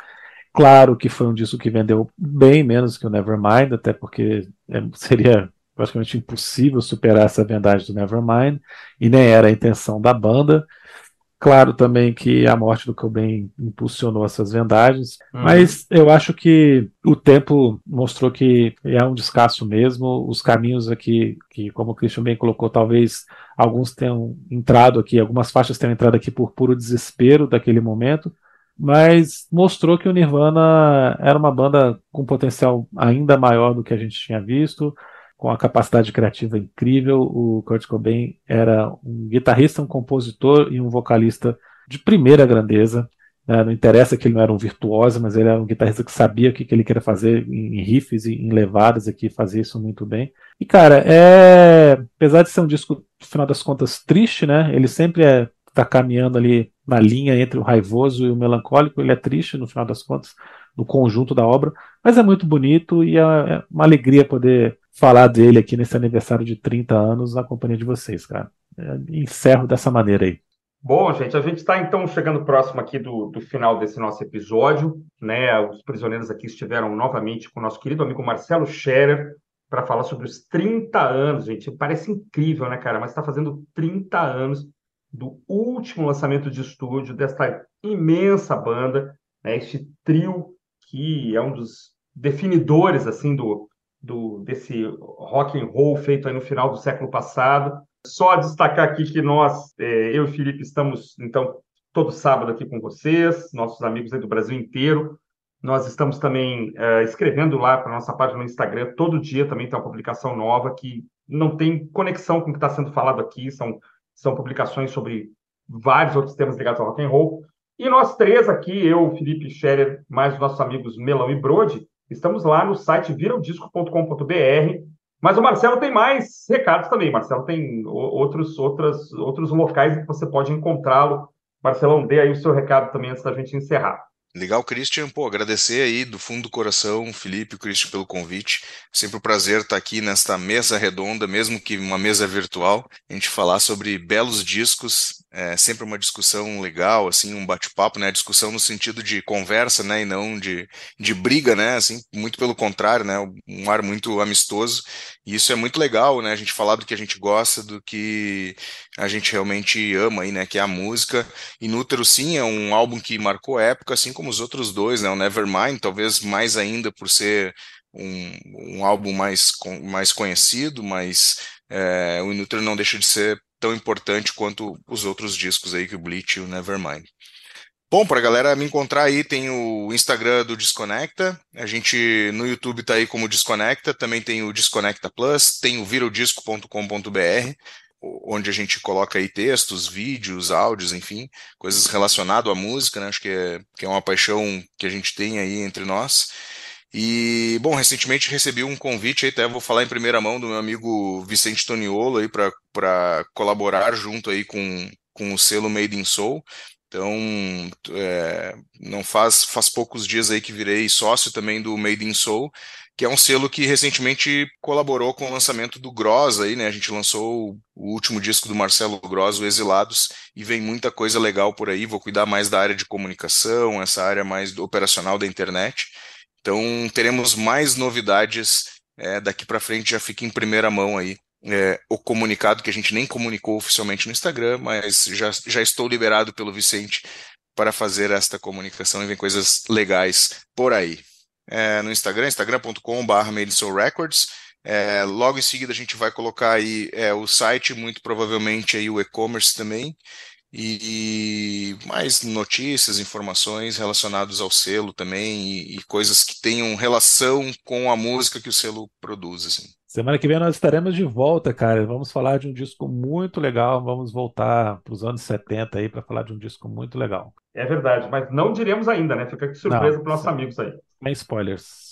Claro que foi um disco que vendeu bem menos que o Nevermind, até porque é, seria praticamente impossível superar essa vendagem do Nevermind, e nem era a intenção da banda. Claro também que a morte do Cobain impulsionou essas vendagens, uhum. mas eu acho que o tempo mostrou que é um descasso mesmo. Os caminhos aqui, que como o Christian bem colocou, talvez alguns tenham entrado aqui, algumas faixas tenham entrado aqui por puro desespero daquele momento, mas mostrou que o Nirvana era uma banda com potencial ainda maior do que a gente tinha visto com a capacidade criativa incrível. O Kurt Cobain era um guitarrista, um compositor e um vocalista de primeira grandeza. Né? Não interessa que ele não era um virtuoso, mas ele era um guitarrista que sabia o que, ele queria fazer em riffs e em levadas aqui, fazia isso muito bem. E cara, é apesar de ser um disco, no final das contas, triste, né? Ele sempre é tá caminhando ali na linha entre o raivoso e o melancólico. Ele é triste no final das contas, no conjunto da obra, mas é muito bonito e é, é uma alegria poder falar dele aqui nesse aniversário de 30 anos na companhia de vocês, cara. É, encerro dessa maneira aí. Bom, gente, a gente está então chegando próximo aqui do, do final desse nosso episódio, né? Os prisioneiros aqui estiveram novamente com o nosso querido amigo Marcelo Scherer para falar sobre os 30 anos, gente. Parece incrível, né, cara? Mas está fazendo 30 anos do último lançamento de estúdio desta imensa banda, né? Este trio que é um dos definidores assim do, do, desse rock and roll feito aí no final do século passado. Só destacar aqui que nós, é, eu e Felipe, estamos, então, todo sábado aqui com vocês, nossos amigos aí do Brasil inteiro. Nós estamos também é, escrevendo lá para nossa página no Instagram, todo dia também tem uma publicação nova que não tem conexão com o que está sendo falado aqui, são, são publicações sobre vários outros temas ligados ao rock and roll. E nós três aqui, eu, Felipe Scherer, mais os nossos amigos Melão e Brode, Estamos lá no site viraudisco.com.br. Mas o Marcelo tem mais recados também. Marcelo tem outros, outras, outros locais que você pode encontrá-lo. Marcelão, dê aí o seu recado também antes da gente encerrar. Legal, Christian. Pô, agradecer aí do fundo do coração, Felipe e Christian, pelo convite. Sempre um prazer estar aqui nesta mesa redonda, mesmo que uma mesa virtual, a gente falar sobre belos discos. É sempre uma discussão legal, assim, um bate-papo, né? Discussão no sentido de conversa, né? E não de, de briga, né? Assim, muito pelo contrário, né? Um ar muito amistoso. E isso é muito legal, né? A gente falar do que a gente gosta, do que a gente realmente ama aí, né? Que é a música. Inútero, sim, é um álbum que marcou época, assim como os outros dois, né? O Nevermind, talvez mais ainda por ser um, um álbum mais, mais conhecido, mas é, o Inútero não deixa de ser tão importante quanto os outros discos aí que o Bleach e o Nevermind. Bom, para a galera me encontrar aí, tem o Instagram do Desconecta. A gente no YouTube tá aí como Desconecta, também tem o Desconecta Plus, tem o virodisco.com.br onde a gente coloca aí textos, vídeos, áudios, enfim, coisas relacionadas à música, né? Acho que é, que é uma paixão que a gente tem aí entre nós. E, bom, recentemente recebi um convite, aí até vou falar em primeira mão do meu amigo Vicente Toniolo aí para colaborar junto aí com, com o selo Made in Soul. Então, é, não faz, faz poucos dias aí que virei sócio também do Made in Soul, que é um selo que recentemente colaborou com o lançamento do Gross aí, né? A gente lançou o último disco do Marcelo Gross, o Exilados, e vem muita coisa legal por aí. Vou cuidar mais da área de comunicação, essa área mais operacional da internet. Então teremos mais novidades é, daqui para frente, já fica em primeira mão aí é, o comunicado que a gente nem comunicou oficialmente no Instagram, mas já, já estou liberado pelo Vicente para fazer esta comunicação e vem coisas legais por aí. É, no Instagram, instagram.com.br Records. É, logo em seguida a gente vai colocar aí é, o site, muito provavelmente aí o e-commerce também, e, mais notícias, informações relacionadas ao selo também, e, e, coisas que tenham relação com a música que o selo produz. Assim. Semana que vem nós estaremos de volta, cara. Vamos falar de um disco muito legal. Vamos voltar para os anos 70 aí para falar de um disco muito legal. É verdade, mas não diremos ainda, né? Fica aqui surpresa para nossos amigos aí. Sem spoilers.